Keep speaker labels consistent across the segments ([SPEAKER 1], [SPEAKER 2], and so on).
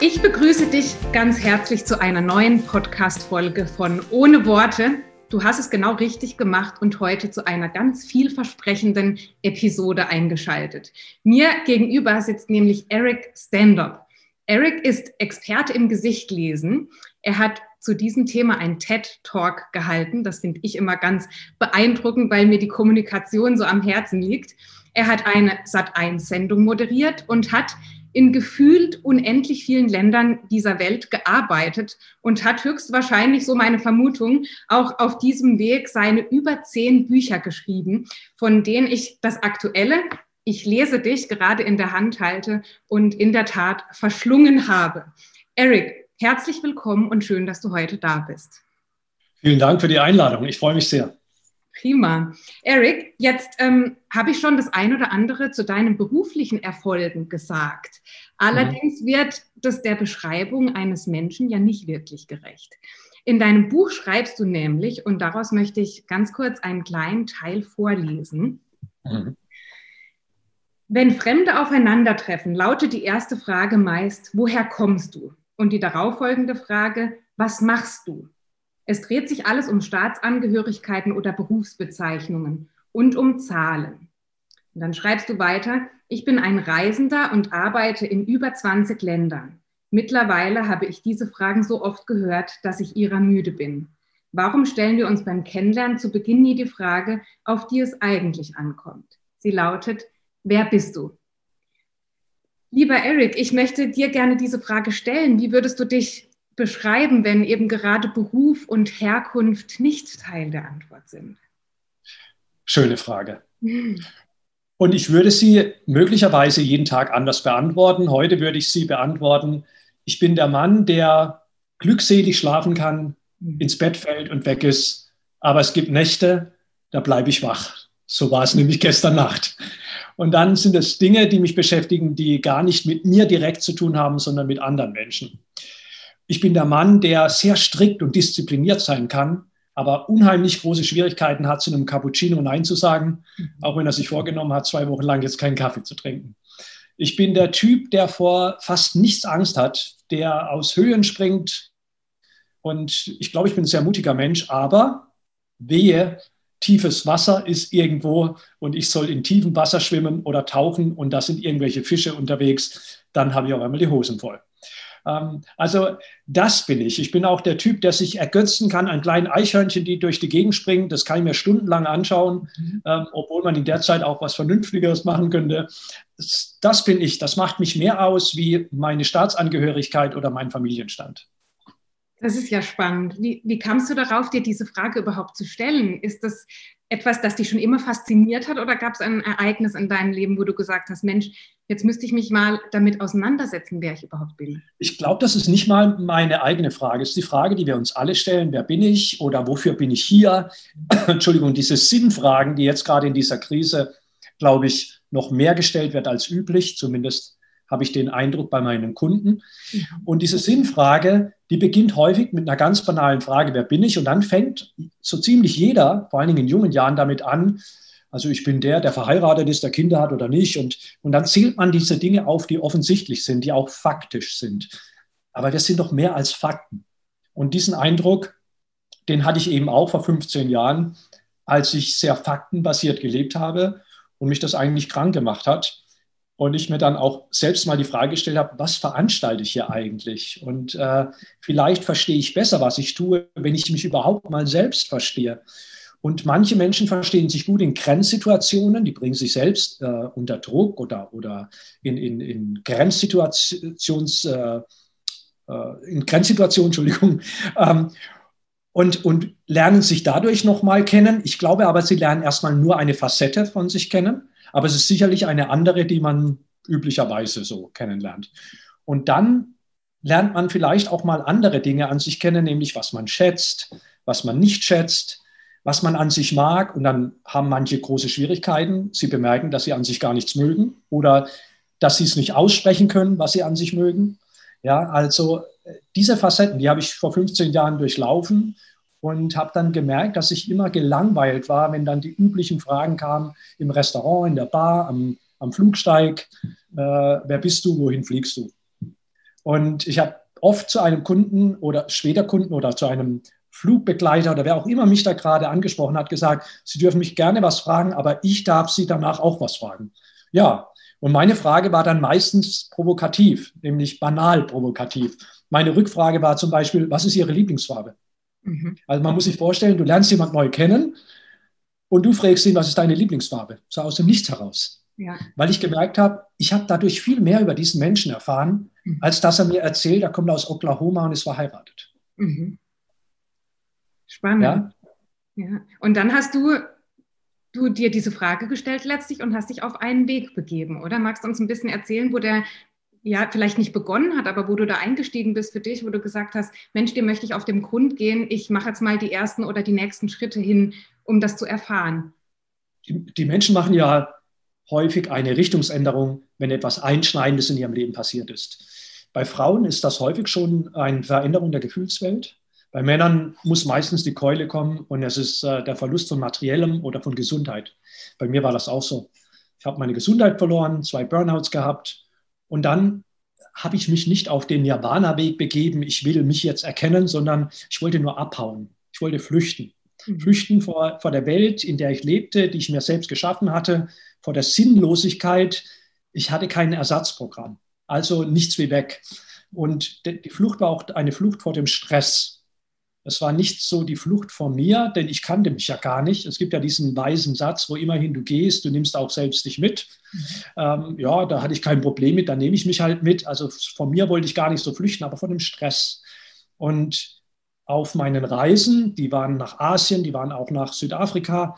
[SPEAKER 1] Ich begrüße dich ganz herzlich zu einer neuen Podcast-Folge von Ohne Worte. Du hast es genau richtig gemacht und heute zu einer ganz vielversprechenden Episode eingeschaltet. Mir gegenüber sitzt nämlich Eric Standup. Eric ist Experte im Gesichtlesen. Er hat zu diesem Thema einen TED-Talk gehalten. Das finde ich immer ganz beeindruckend, weil mir die Kommunikation so am Herzen liegt. Er hat eine Sat1-Sendung moderiert und hat in gefühlt unendlich vielen Ländern dieser Welt gearbeitet und hat höchstwahrscheinlich, so meine Vermutung, auch auf diesem Weg seine über zehn Bücher geschrieben, von denen ich das aktuelle, ich lese dich, gerade in der Hand halte und in der Tat verschlungen habe. Eric, herzlich willkommen und schön, dass du heute da bist.
[SPEAKER 2] Vielen Dank für die Einladung. Ich freue mich sehr.
[SPEAKER 1] Prima. Eric, jetzt ähm, habe ich schon das ein oder andere zu deinen beruflichen Erfolgen gesagt. Allerdings mhm. wird das der Beschreibung eines Menschen ja nicht wirklich gerecht. In deinem Buch schreibst du nämlich, und daraus möchte ich ganz kurz einen kleinen Teil vorlesen. Mhm. Wenn Fremde aufeinandertreffen, lautet die erste Frage meist, woher kommst du? Und die darauffolgende Frage, was machst du? Es dreht sich alles um Staatsangehörigkeiten oder Berufsbezeichnungen und um Zahlen. Und dann schreibst du weiter, ich bin ein Reisender und arbeite in über 20 Ländern. Mittlerweile habe ich diese Fragen so oft gehört, dass ich ihrer müde bin. Warum stellen wir uns beim Kennenlernen zu Beginn nie die Frage, auf die es eigentlich ankommt? Sie lautet, wer bist du? Lieber Eric, ich möchte dir gerne diese Frage stellen. Wie würdest du dich beschreiben, wenn eben gerade Beruf und Herkunft nicht Teil der Antwort sind?
[SPEAKER 2] Schöne Frage. Und ich würde sie möglicherweise jeden Tag anders beantworten. Heute würde ich sie beantworten, ich bin der Mann, der glückselig schlafen kann, mhm. ins Bett fällt und weg ist. Aber es gibt Nächte, da bleibe ich wach. So war es nämlich gestern Nacht. Und dann sind es Dinge, die mich beschäftigen, die gar nicht mit mir direkt zu tun haben, sondern mit anderen Menschen. Ich bin der Mann, der sehr strikt und diszipliniert sein kann, aber unheimlich große Schwierigkeiten hat, zu einem Cappuccino Nein zu sagen, mhm. auch wenn er sich vorgenommen hat, zwei Wochen lang jetzt keinen Kaffee zu trinken. Ich bin der Typ, der vor fast nichts Angst hat, der aus Höhen springt. Und ich glaube, ich bin ein sehr mutiger Mensch, aber wehe, tiefes Wasser ist irgendwo und ich soll in tiefem Wasser schwimmen oder tauchen und da sind irgendwelche Fische unterwegs, dann habe ich auch einmal die Hosen voll. Ähm, also das bin ich. Ich bin auch der Typ, der sich ergötzen kann an kleinen Eichhörnchen, die durch die Gegend springen. Das kann ich mir stundenlang anschauen, mhm. ähm, obwohl man in der Zeit auch was Vernünftigeres machen könnte. Das, das bin ich. Das macht mich mehr aus wie meine Staatsangehörigkeit oder mein Familienstand.
[SPEAKER 1] Das ist ja spannend. Wie, wie kamst du darauf, dir diese Frage überhaupt zu stellen? Ist das etwas, das dich schon immer fasziniert hat oder gab es ein Ereignis in deinem Leben, wo du gesagt hast, Mensch, jetzt müsste ich mich mal damit auseinandersetzen, wer ich überhaupt bin?
[SPEAKER 2] Ich glaube, das ist nicht mal meine eigene Frage. Es ist die Frage, die wir uns alle stellen, wer bin ich oder wofür bin ich hier? Entschuldigung, diese Sinnfragen, die jetzt gerade in dieser Krise, glaube ich, noch mehr gestellt wird als üblich, zumindest habe ich den Eindruck bei meinen Kunden. Und diese Sinnfrage, die beginnt häufig mit einer ganz banalen Frage, wer bin ich? Und dann fängt so ziemlich jeder, vor allen Dingen in jungen Jahren, damit an, also ich bin der, der verheiratet ist, der Kinder hat oder nicht. Und, und dann zählt man diese Dinge auf, die offensichtlich sind, die auch faktisch sind. Aber wir sind doch mehr als Fakten. Und diesen Eindruck, den hatte ich eben auch vor 15 Jahren, als ich sehr faktenbasiert gelebt habe und mich das eigentlich krank gemacht hat und ich mir dann auch selbst mal die Frage gestellt habe, was veranstalte ich hier eigentlich? Und äh, vielleicht verstehe ich besser, was ich tue, wenn ich mich überhaupt mal selbst verstehe. Und manche Menschen verstehen sich gut in Grenzsituationen, die bringen sich selbst äh, unter Druck oder, oder in, in, in Grenzsituations, äh, äh in Grenzsituationen, Entschuldigung, ähm, und, und lernen sich dadurch nochmal kennen. Ich glaube aber, sie lernen erstmal nur eine Facette von sich kennen aber es ist sicherlich eine andere, die man üblicherweise so kennenlernt. Und dann lernt man vielleicht auch mal andere Dinge an sich kennen, nämlich was man schätzt, was man nicht schätzt, was man an sich mag. Und dann haben manche große Schwierigkeiten. Sie bemerken, dass sie an sich gar nichts mögen oder dass sie es nicht aussprechen können, was sie an sich mögen. Ja, also äh, diese Facetten, die habe ich vor 15 Jahren durchlaufen und habe dann gemerkt, dass ich immer gelangweilt war, wenn dann die üblichen Fragen kamen im Restaurant, in der Bar, am, am Flugsteig, äh, wer bist du, wohin fliegst du? Und ich habe oft zu einem Kunden oder später Kunden oder zu einem Flugbegleiter oder wer auch immer mich da gerade angesprochen hat, gesagt, Sie dürfen mich gerne was fragen, aber ich darf Sie danach auch was fragen. Ja, und meine Frage war dann meistens provokativ, nämlich banal provokativ. Meine Rückfrage war zum Beispiel, was ist Ihre Lieblingsfarbe? Mhm. Also man muss sich vorstellen, du lernst jemand neu kennen und du fragst ihn, was ist deine Lieblingsfarbe? So aus dem Nichts heraus. Ja. Weil ich gemerkt habe, ich habe dadurch viel mehr über diesen Menschen erfahren, mhm. als dass er mir erzählt, er kommt aus Oklahoma und ist verheiratet. Mhm.
[SPEAKER 1] Spannend. Ja? ja. Und dann hast du, du dir diese Frage gestellt letztlich und hast dich auf einen Weg begeben, oder? Magst du uns ein bisschen erzählen, wo der ja vielleicht nicht begonnen hat, aber wo du da eingestiegen bist für dich, wo du gesagt hast, Mensch, dem möchte ich auf den Grund gehen, ich mache jetzt mal die ersten oder die nächsten Schritte hin, um das zu erfahren?
[SPEAKER 2] Die, die Menschen machen ja häufig eine Richtungsänderung, wenn etwas Einschneidendes in ihrem Leben passiert ist. Bei Frauen ist das häufig schon eine Veränderung der Gefühlswelt. Bei Männern muss meistens die Keule kommen und es ist äh, der Verlust von materiellem oder von Gesundheit. Bei mir war das auch so. Ich habe meine Gesundheit verloren, zwei Burnouts gehabt und dann habe ich mich nicht auf den Nirvana-Weg begeben, ich will mich jetzt erkennen, sondern ich wollte nur abhauen. Ich wollte flüchten. Mhm. Flüchten vor, vor der Welt, in der ich lebte, die ich mir selbst geschaffen hatte, vor der Sinnlosigkeit. Ich hatte kein Ersatzprogramm, also nichts wie weg. Und die Flucht war auch eine Flucht vor dem Stress. Es war nicht so die Flucht vor mir, denn ich kannte mich ja gar nicht. Es gibt ja diesen weisen Satz, wo immerhin du gehst, du nimmst auch selbst dich mit. Mhm. Ähm, ja, da hatte ich kein Problem mit, da nehme ich mich halt mit. Also von mir wollte ich gar nicht so flüchten, aber von dem Stress. Und auf meinen Reisen, die waren nach Asien, die waren auch nach Südafrika,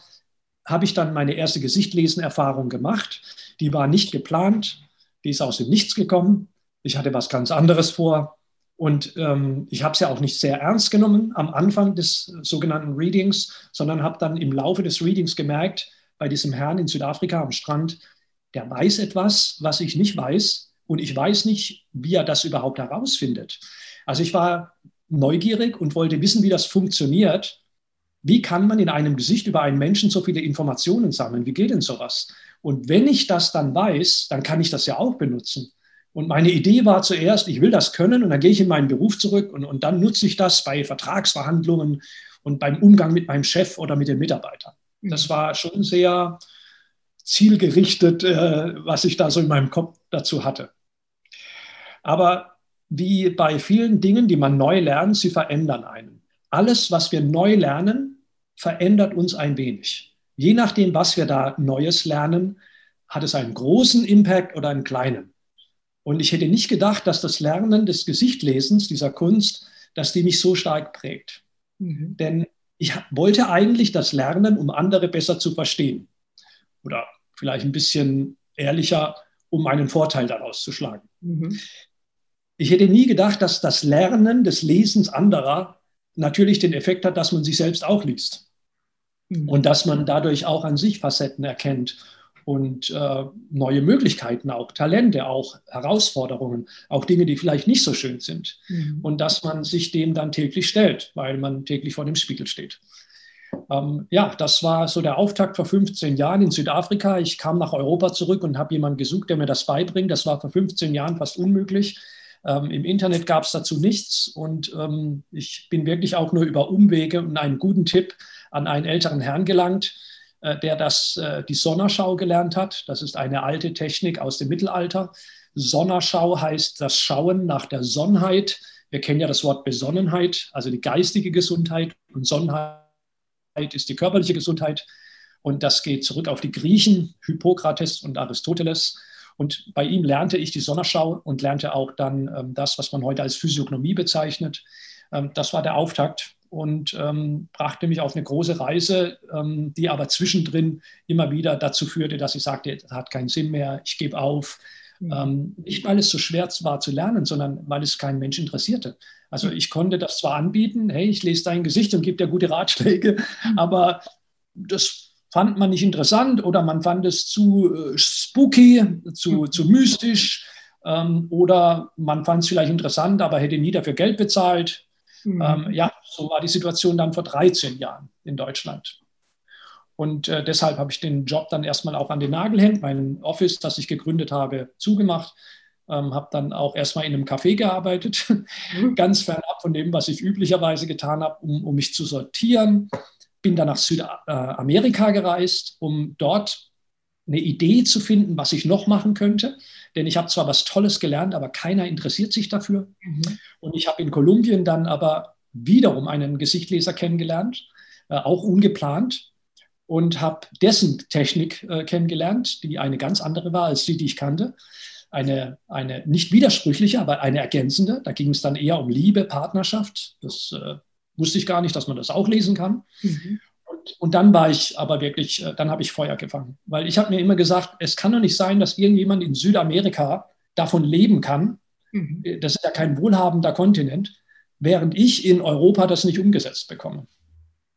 [SPEAKER 2] habe ich dann meine erste Gesichtlesen-Erfahrung gemacht. Die war nicht geplant, die ist aus dem Nichts gekommen. Ich hatte was ganz anderes vor. Und ähm, ich habe es ja auch nicht sehr ernst genommen am Anfang des sogenannten Readings, sondern habe dann im Laufe des Readings gemerkt, bei diesem Herrn in Südafrika am Strand, der weiß etwas, was ich nicht weiß. Und ich weiß nicht, wie er das überhaupt herausfindet. Also ich war neugierig und wollte wissen, wie das funktioniert. Wie kann man in einem Gesicht über einen Menschen so viele Informationen sammeln? Wie geht denn sowas? Und wenn ich das dann weiß, dann kann ich das ja auch benutzen. Und meine Idee war zuerst, ich will das können und dann gehe ich in meinen Beruf zurück und, und dann nutze ich das bei Vertragsverhandlungen und beim Umgang mit meinem Chef oder mit den Mitarbeitern. Das mhm. war schon sehr zielgerichtet, äh, was ich da so in meinem Kopf dazu hatte. Aber wie bei vielen Dingen, die man neu lernt, sie verändern einen. Alles, was wir neu lernen, verändert uns ein wenig. Je nachdem, was wir da Neues lernen, hat es einen großen Impact oder einen kleinen. Und ich hätte nicht gedacht, dass das Lernen des Gesichtlesens, dieser Kunst, dass die mich so stark prägt. Mhm. Denn ich wollte eigentlich das Lernen, um andere besser zu verstehen. Oder vielleicht ein bisschen ehrlicher, um einen Vorteil daraus zu schlagen. Mhm. Ich hätte nie gedacht, dass das Lernen des Lesens anderer natürlich den Effekt hat, dass man sich selbst auch liest. Mhm. Und dass man dadurch auch an sich Facetten erkennt und äh, neue Möglichkeiten auch, Talente auch, Herausforderungen, auch Dinge, die vielleicht nicht so schön sind. Mhm. Und dass man sich dem dann täglich stellt, weil man täglich vor dem Spiegel steht. Ähm, ja, das war so der Auftakt vor 15 Jahren in Südafrika. Ich kam nach Europa zurück und habe jemanden gesucht, der mir das beibringt. Das war vor 15 Jahren fast unmöglich. Ähm, Im Internet gab es dazu nichts und ähm, ich bin wirklich auch nur über Umwege und einen guten Tipp an einen älteren Herrn gelangt, der das, äh, die Sonnerschau gelernt hat. Das ist eine alte Technik aus dem Mittelalter. Sonnerschau heißt das Schauen nach der Sonnheit. Wir kennen ja das Wort Besonnenheit, also die geistige Gesundheit und Sonnenheit ist die körperliche Gesundheit. Und das geht zurück auf die Griechen, Hippokrates und Aristoteles. Und bei ihm lernte ich die Sonnerschau und lernte auch dann ähm, das, was man heute als Physiognomie bezeichnet. Ähm, das war der Auftakt und ähm, brachte mich auf eine große Reise, ähm, die aber zwischendrin immer wieder dazu führte, dass ich sagte, das hat keinen Sinn mehr, ich gebe auf. Mhm. Ähm, nicht, weil es so schwer war zu lernen, sondern weil es keinen Mensch interessierte. Also mhm. ich konnte das zwar anbieten, hey, ich lese dein Gesicht und gebe dir gute Ratschläge, mhm. aber das fand man nicht interessant oder man fand es zu äh, spooky, zu, mhm. zu mystisch ähm, oder man fand es vielleicht interessant, aber hätte nie dafür Geld bezahlt. Mhm. Ähm, ja, so war die Situation dann vor 13 Jahren in Deutschland. Und äh, deshalb habe ich den Job dann erstmal auch an den Nagel hängt, mein Office, das ich gegründet habe, zugemacht. Ähm, habe dann auch erstmal in einem Café gearbeitet, mhm. ganz fernab von dem, was ich üblicherweise getan habe, um, um mich zu sortieren. Bin dann nach Südamerika gereist, um dort eine Idee zu finden, was ich noch machen könnte. Denn ich habe zwar was Tolles gelernt, aber keiner interessiert sich dafür. Mhm. Und ich habe in Kolumbien dann aber wiederum einen Gesichtleser kennengelernt, äh, auch ungeplant, und habe dessen Technik äh, kennengelernt, die eine ganz andere war als die, die ich kannte. Eine, eine nicht widersprüchliche, aber eine ergänzende. Da ging es dann eher um Liebe, Partnerschaft. Das äh, wusste ich gar nicht, dass man das auch lesen kann. Mhm. Und, dann war ich aber wirklich, äh, dann habe ich Feuer gefangen. Weil ich habe mir immer gesagt, es kann doch nicht sein, dass irgendjemand in Südamerika davon leben kann. Mhm. Äh, das ist ja kein wohlhabender Kontinent, während ich in Europa das nicht umgesetzt bekomme.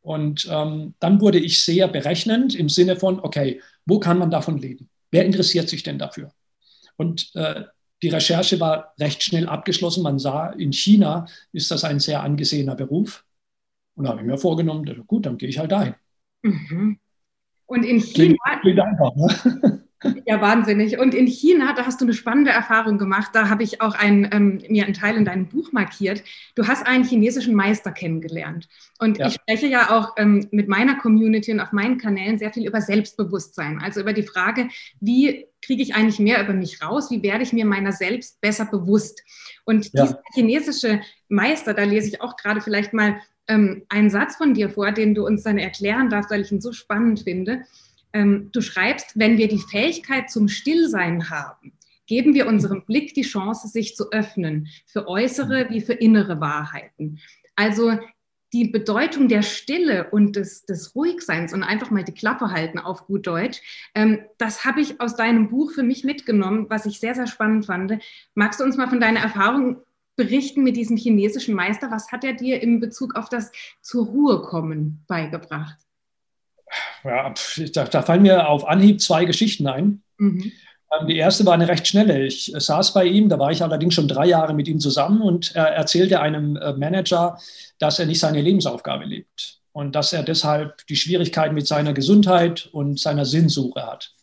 [SPEAKER 2] Und ähm, dann wurde ich sehr berechnend im Sinne von, okay, wo kann man davon leben? Wer interessiert sich denn dafür? Und äh, die Recherche war recht schnell abgeschlossen. Man sah, in China ist das ein sehr angesehener Beruf. Und da habe ich mir vorgenommen, gut, dann gehe ich halt dahin. Mhm.
[SPEAKER 1] Und in China. Klingt, klingt einfach, ne? Ja, wahnsinnig. Und in China, da hast du eine spannende Erfahrung gemacht. Da habe ich auch ein, ähm, mir einen Teil in deinem Buch markiert. Du hast einen chinesischen Meister kennengelernt. Und ja. ich spreche ja auch ähm, mit meiner Community und auf meinen Kanälen sehr viel über Selbstbewusstsein. Also über die Frage, wie kriege ich eigentlich mehr über mich raus? Wie werde ich mir meiner selbst besser bewusst? Und ja. dieser chinesische Meister, da lese ich auch gerade vielleicht mal ähm, einen Satz von dir vor, den du uns dann erklären darfst, weil ich ihn so spannend finde du schreibst, wenn wir die Fähigkeit zum Stillsein haben, geben wir unserem Blick die Chance, sich zu öffnen für äußere wie für innere Wahrheiten. Also die Bedeutung der Stille und des, des Ruhigseins und einfach mal die Klappe halten auf gut Deutsch, ähm, das habe ich aus deinem Buch für mich mitgenommen, was ich sehr, sehr spannend fand. Magst du uns mal von deiner Erfahrung berichten mit diesem chinesischen Meister? Was hat er dir in Bezug auf das zur Ruhe kommen beigebracht?
[SPEAKER 2] Ja, da, da, fallen mir auf Anhieb zwei Geschichten ein. Mhm. Ähm, die erste war eine recht schnelle. Ich saß bei ihm, da war ich allerdings schon drei Jahre mit ihm zusammen und er erzählte einem äh, Manager, dass er nicht seine Lebensaufgabe lebt und dass er deshalb die Schwierigkeiten mit seiner Gesundheit und seiner Sinnsuche hat.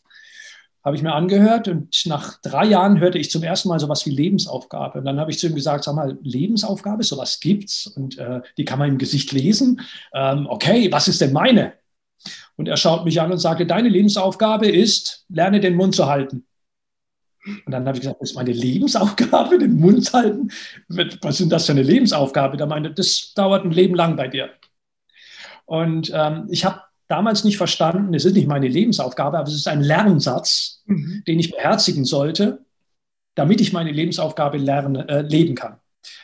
[SPEAKER 2] Habe ich mir angehört und nach drei Jahren hörte ich zum ersten Mal sowas wie Lebensaufgabe. Und dann habe ich zu ihm gesagt, sag mal, Lebensaufgabe, sowas gibt's und äh, die kann man im Gesicht lesen. Ähm, okay, was ist denn meine? Und er schaut mich an und sagte, deine Lebensaufgabe ist, lerne den Mund zu halten. Und dann habe ich gesagt, das ist meine Lebensaufgabe, den Mund zu halten? Was ist denn das für eine Lebensaufgabe? Da meinte, das dauert ein Leben lang bei dir. Und ähm, ich habe damals nicht verstanden, es ist nicht meine Lebensaufgabe, aber es ist ein Lernsatz, mhm. den ich beherzigen sollte, damit ich meine Lebensaufgabe lerne, äh, leben kann.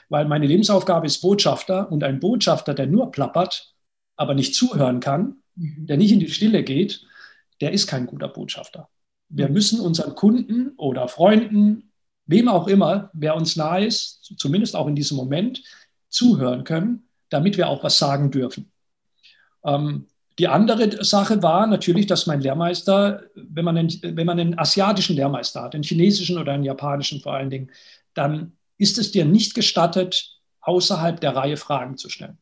[SPEAKER 2] Weil meine Lebensaufgabe ist Botschafter und ein Botschafter, der nur plappert, aber nicht zuhören kann. Der nicht in die Stille geht, der ist kein guter Botschafter. Wir mhm. müssen unseren Kunden oder Freunden, wem auch immer, wer uns nahe ist, zumindest auch in diesem Moment, zuhören können, damit wir auch was sagen dürfen. Ähm, die andere Sache war natürlich, dass mein Lehrmeister, wenn man, einen, wenn man einen asiatischen Lehrmeister hat, einen chinesischen oder einen japanischen vor allen Dingen, dann ist es dir nicht gestattet, außerhalb der Reihe Fragen zu stellen.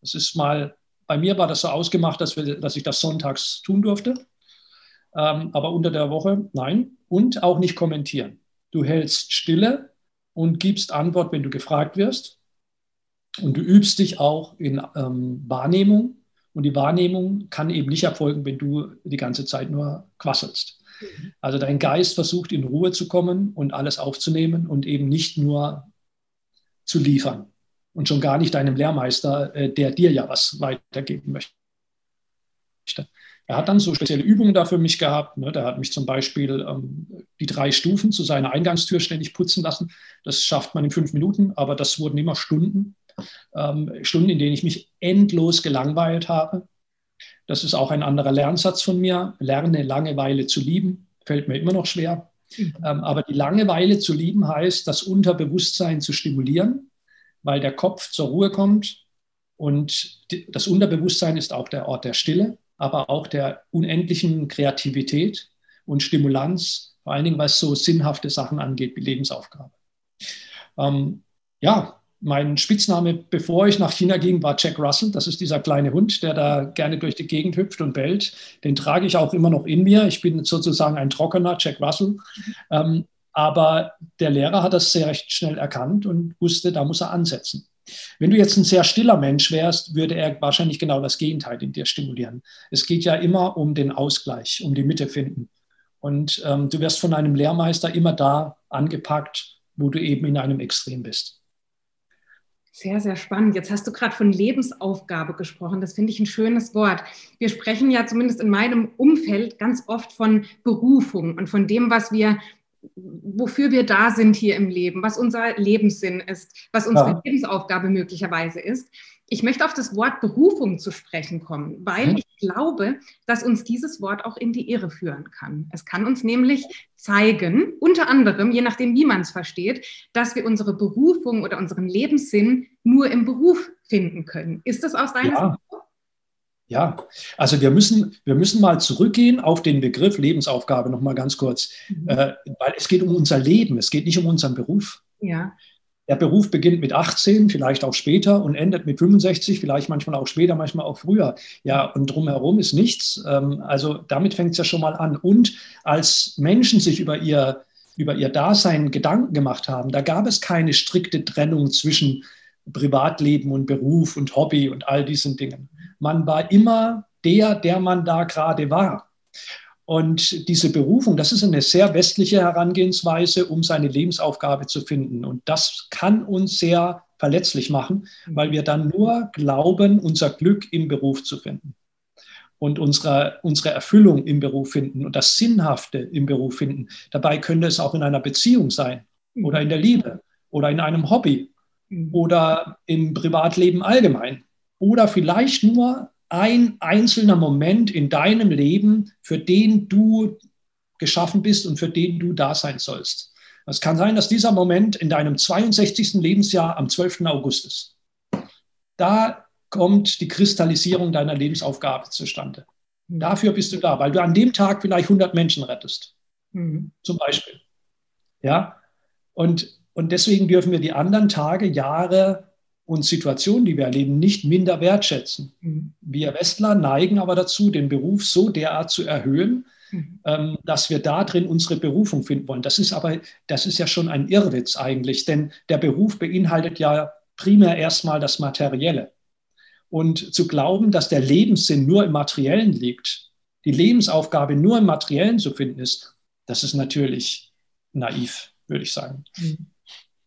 [SPEAKER 2] Das ist mal bei mir war das so ausgemacht, dass, wir, dass ich das sonntags tun durfte. Ähm, aber unter der Woche nein. Und auch nicht kommentieren. Du hältst Stille und gibst Antwort, wenn du gefragt wirst. Und du übst dich auch in ähm, Wahrnehmung. Und die Wahrnehmung kann eben nicht erfolgen, wenn du die ganze Zeit nur quasselst. Also dein Geist versucht in Ruhe zu kommen und alles aufzunehmen und eben nicht nur zu liefern und schon gar nicht deinem Lehrmeister, äh, der dir ja was weitergeben möchte. Er hat dann so spezielle Übungen da für mich gehabt. Ne? Der hat mich zum Beispiel ähm, die drei Stufen zu seiner Eingangstür ständig putzen lassen. Das schafft man in fünf Minuten, aber das wurden immer Stunden. Ähm, Stunden, in denen ich mich endlos gelangweilt habe. Das ist auch ein anderer Lernsatz von mir. Lerne Langeweile zu lieben. Fällt mir immer noch schwer. Mhm. Ähm, aber die Langeweile zu lieben heißt, das Unterbewusstsein zu stimulieren weil der Kopf zur Ruhe kommt und das Unterbewusstsein ist auch der Ort der Stille, aber auch der unendlichen Kreativität und Stimulanz, vor allen Dingen was so sinnhafte Sachen angeht wie Lebensaufgabe. Ähm, ja, mein Spitzname, bevor ich nach China ging, war Jack Russell. Das ist dieser kleine Hund, der da gerne durch die Gegend hüpft und bellt. Den trage ich auch immer noch in mir. Ich bin sozusagen ein trockener Jack Russell. Ähm, Aber der Lehrer hat das sehr recht schnell erkannt und wusste, da muss er ansetzen. Wenn du jetzt ein sehr stiller Mensch wärst, würde er wahrscheinlich genau das Gegenteil in dir stimulieren. Es geht ja immer um den Ausgleich, um die Mitte finden. Und ähm, du wirst von einem Lehrmeister immer da angepackt, wo du eben in einem Extrem bist.
[SPEAKER 1] Sehr, sehr spannend. Jetzt hast du gerade von Lebensaufgabe gesprochen. Das finde ich ein schönes Wort. Wir sprechen ja zumindest in meinem Umfeld ganz oft von Berufung und von dem, was wir wofür wir da sind hier im Leben, was unser Lebenssinn ist, was unsere ja. Lebensaufgabe möglicherweise ist. Ich möchte auf das Wort Berufung zu sprechen kommen, weil mhm. ich glaube, dass uns dieses Wort auch in die Irre führen kann. Es kann uns nämlich zeigen, unter anderem, je nachdem, wie man es versteht, dass wir unsere Berufung oder unseren Lebenssinn nur im Beruf finden können. Ist das aus deiner ja. Sicht?
[SPEAKER 2] Ja, also wir müssen, wir müssen mal zurückgehen auf den Begriff Lebensaufgabe noch mal ganz kurz, mhm. äh, weil es geht um unser Leben, es geht nicht um unseren Beruf.
[SPEAKER 1] Ja.
[SPEAKER 2] Der Beruf beginnt mit 18, vielleicht auch später und endet mit 65, vielleicht manchmal auch später, manchmal auch früher. Ja, und drumherum ist nichts. Ähm, also damit fängt es ja schon mal an. Und als Menschen sich über ihr, über ihr Dasein Gedanken gemacht haben, da gab es keine strikte Trennung zwischen Privatleben und Beruf und Hobby und all diesen Dingen. Man war immer der, der man da gerade war. Und diese Berufung, das ist eine sehr westliche Herangehensweise, um seine Lebensaufgabe zu finden. Und das kann uns sehr verletzlich machen, weil wir dann nur glauben, unser Glück im Beruf zu finden und unsere, unsere Erfüllung im Beruf finden und das Sinnhafte im Beruf finden. Dabei könnte es auch in einer Beziehung sein oder in der Liebe oder in einem Hobby Mhm. oder im Privatleben allgemein. Oder vielleicht nur ein einzelner Moment in deinem Leben, für den du geschaffen bist und für den du da sein sollst. Es kann sein, dass dieser Moment in deinem 62. Lebensjahr am 12. August ist. Da kommt die Kristallisierung deiner Lebensaufgabe zustande. Mhm. Dafür bist du da, weil du an dem Tag vielleicht 100 Menschen rettest. Mhm. Zum Beispiel. Ja. Und und deswegen dürfen wir die anderen Tage, Jahre und Situationen, die wir erleben, nicht minder wertschätzen. Mhm. Wir Westler neigen aber dazu, den Beruf so derart zu erhöhen, mhm. ähm, dass wir da drin unsere Berufung finden wollen. Das ist aber, das ist ja schon ein Irrwitz eigentlich, denn der Beruf beinhaltet ja primär erstmal das Materielle. Und zu glauben, dass der Lebenssinn nur im Materiellen liegt, die Lebensaufgabe nur im Materiellen zu finden ist, das ist natürlich naiv, würde ich sagen. Mhm.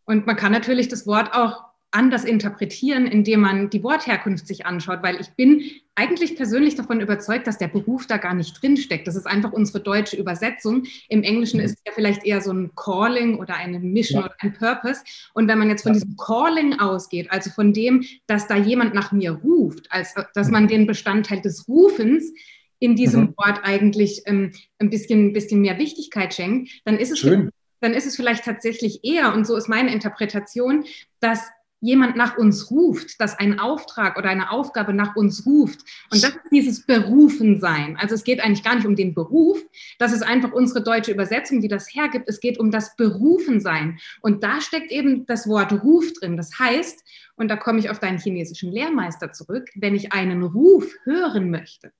[SPEAKER 1] Und man kann natürlich das Wort auch anders interpretieren, indem man die Wortherkunft sich anschaut, weil ich bin eigentlich persönlich davon überzeugt, dass der Beruf da gar nicht drinsteckt. Das ist einfach unsere deutsche Übersetzung. Im Englischen mhm. ist ja vielleicht eher so ein Calling oder eine Mission ja. oder ein Purpose. Und wenn man jetzt von diesem Calling ausgeht, also von dem, dass da jemand nach mir ruft, als dass man den Bestandteil des Rufens in diesem mhm. Wort eigentlich ähm, ein bisschen, bisschen mehr Wichtigkeit schenkt, dann ist es
[SPEAKER 2] Schön
[SPEAKER 1] dann ist es vielleicht tatsächlich eher, und so ist meine Interpretation, dass jemand nach uns ruft, dass ein Auftrag oder eine Aufgabe nach uns ruft. Und das ist dieses Berufensein. Also es geht eigentlich gar nicht um den Beruf, das ist einfach unsere deutsche Übersetzung, die das hergibt. Es geht um das Berufensein. Und da steckt eben das Wort Ruf drin. Das heißt, und da komme ich auf deinen chinesischen Lehrmeister zurück, wenn ich einen Ruf hören möchte,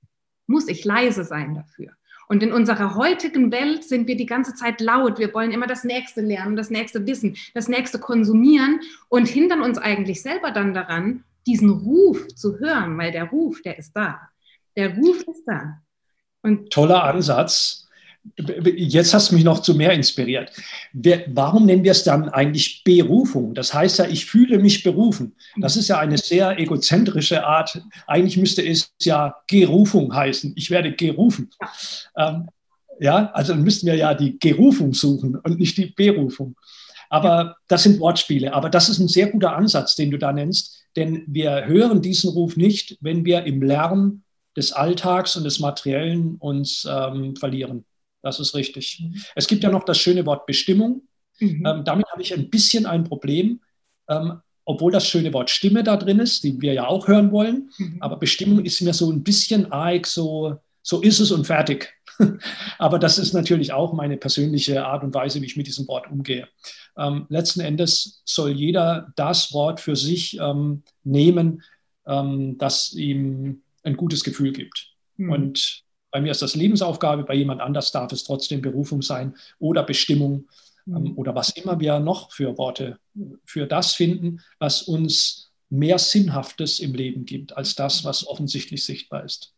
[SPEAKER 1] muss ich leise sein dafür. Und in unserer heutigen Welt sind wir die ganze Zeit laut. Wir wollen immer das Nächste lernen, das Nächste wissen, das Nächste konsumieren und hindern uns eigentlich selber dann daran, diesen Ruf zu hören, weil der Ruf, der ist da. Der Ruf ist da.
[SPEAKER 2] Und Toller Ansatz. Jetzt hast du mich noch zu mehr inspiriert. Wer, warum nennen wir es dann eigentlich Berufung? Das heißt ja, ich fühle mich berufen. Das ist ja eine sehr egozentrische Art. Eigentlich müsste es ja Gerufung heißen. Ich werde gerufen. Ähm, ja, also dann müssten wir ja die Gerufung suchen und nicht die Berufung. Aber das sind Wortspiele. Aber das ist ein sehr guter Ansatz, den du da nennst, denn wir hören diesen Ruf nicht, wenn wir im Lärm des Alltags und des Materiellen uns ähm, verlieren. Das ist richtig. Mhm. Es gibt ja noch das schöne Wort Bestimmung. Mhm. Ähm, damit habe ich ein bisschen ein Problem, ähm, obwohl das schöne Wort Stimme da drin ist, die wir ja auch hören wollen. Mhm. Aber Bestimmung ist mir so ein bisschen arg, so, so ist es und fertig. Aber das ist natürlich auch meine persönliche Art und Weise, wie ich mit diesem Wort umgehe. Ähm, letzten Endes soll jeder das Wort für sich ähm, nehmen, ähm, das ihm ein gutes Gefühl gibt. Mhm. Und bei mir ist das Lebensaufgabe, bei jemand anders darf es trotzdem Berufung sein oder Bestimmung. ähm, oder was immer wir noch für Worte für das finden, was uns mehr Sinnhaftes im Leben gibt, als das, was offensichtlich sichtbar ist.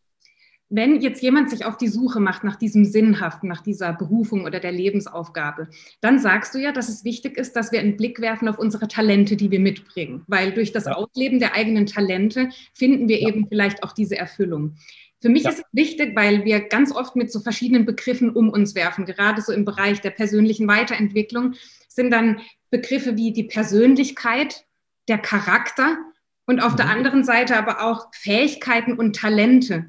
[SPEAKER 1] Wenn jetzt jemand sich auf die Suche macht nach diesem Sinnhaften, nach dieser Berufung oder der Lebensaufgabe, dann sagst du ja, dass es wichtig ist, dass wir einen Blick werfen auf unsere Talente, die wir mitbringen. Weil durch das ja. Ausleben der eigenen Talente finden wir ja. eben vielleicht auch diese Erfüllung. Für mich ja. ist es wichtig, weil wir ganz oft mit so verschiedenen Begriffen um uns werfen, gerade so im Bereich der persönlichen Weiterentwicklung sind dann Begriffe wie die Persönlichkeit, der Charakter und auf mhm. der anderen Seite aber auch Fähigkeiten und Talente.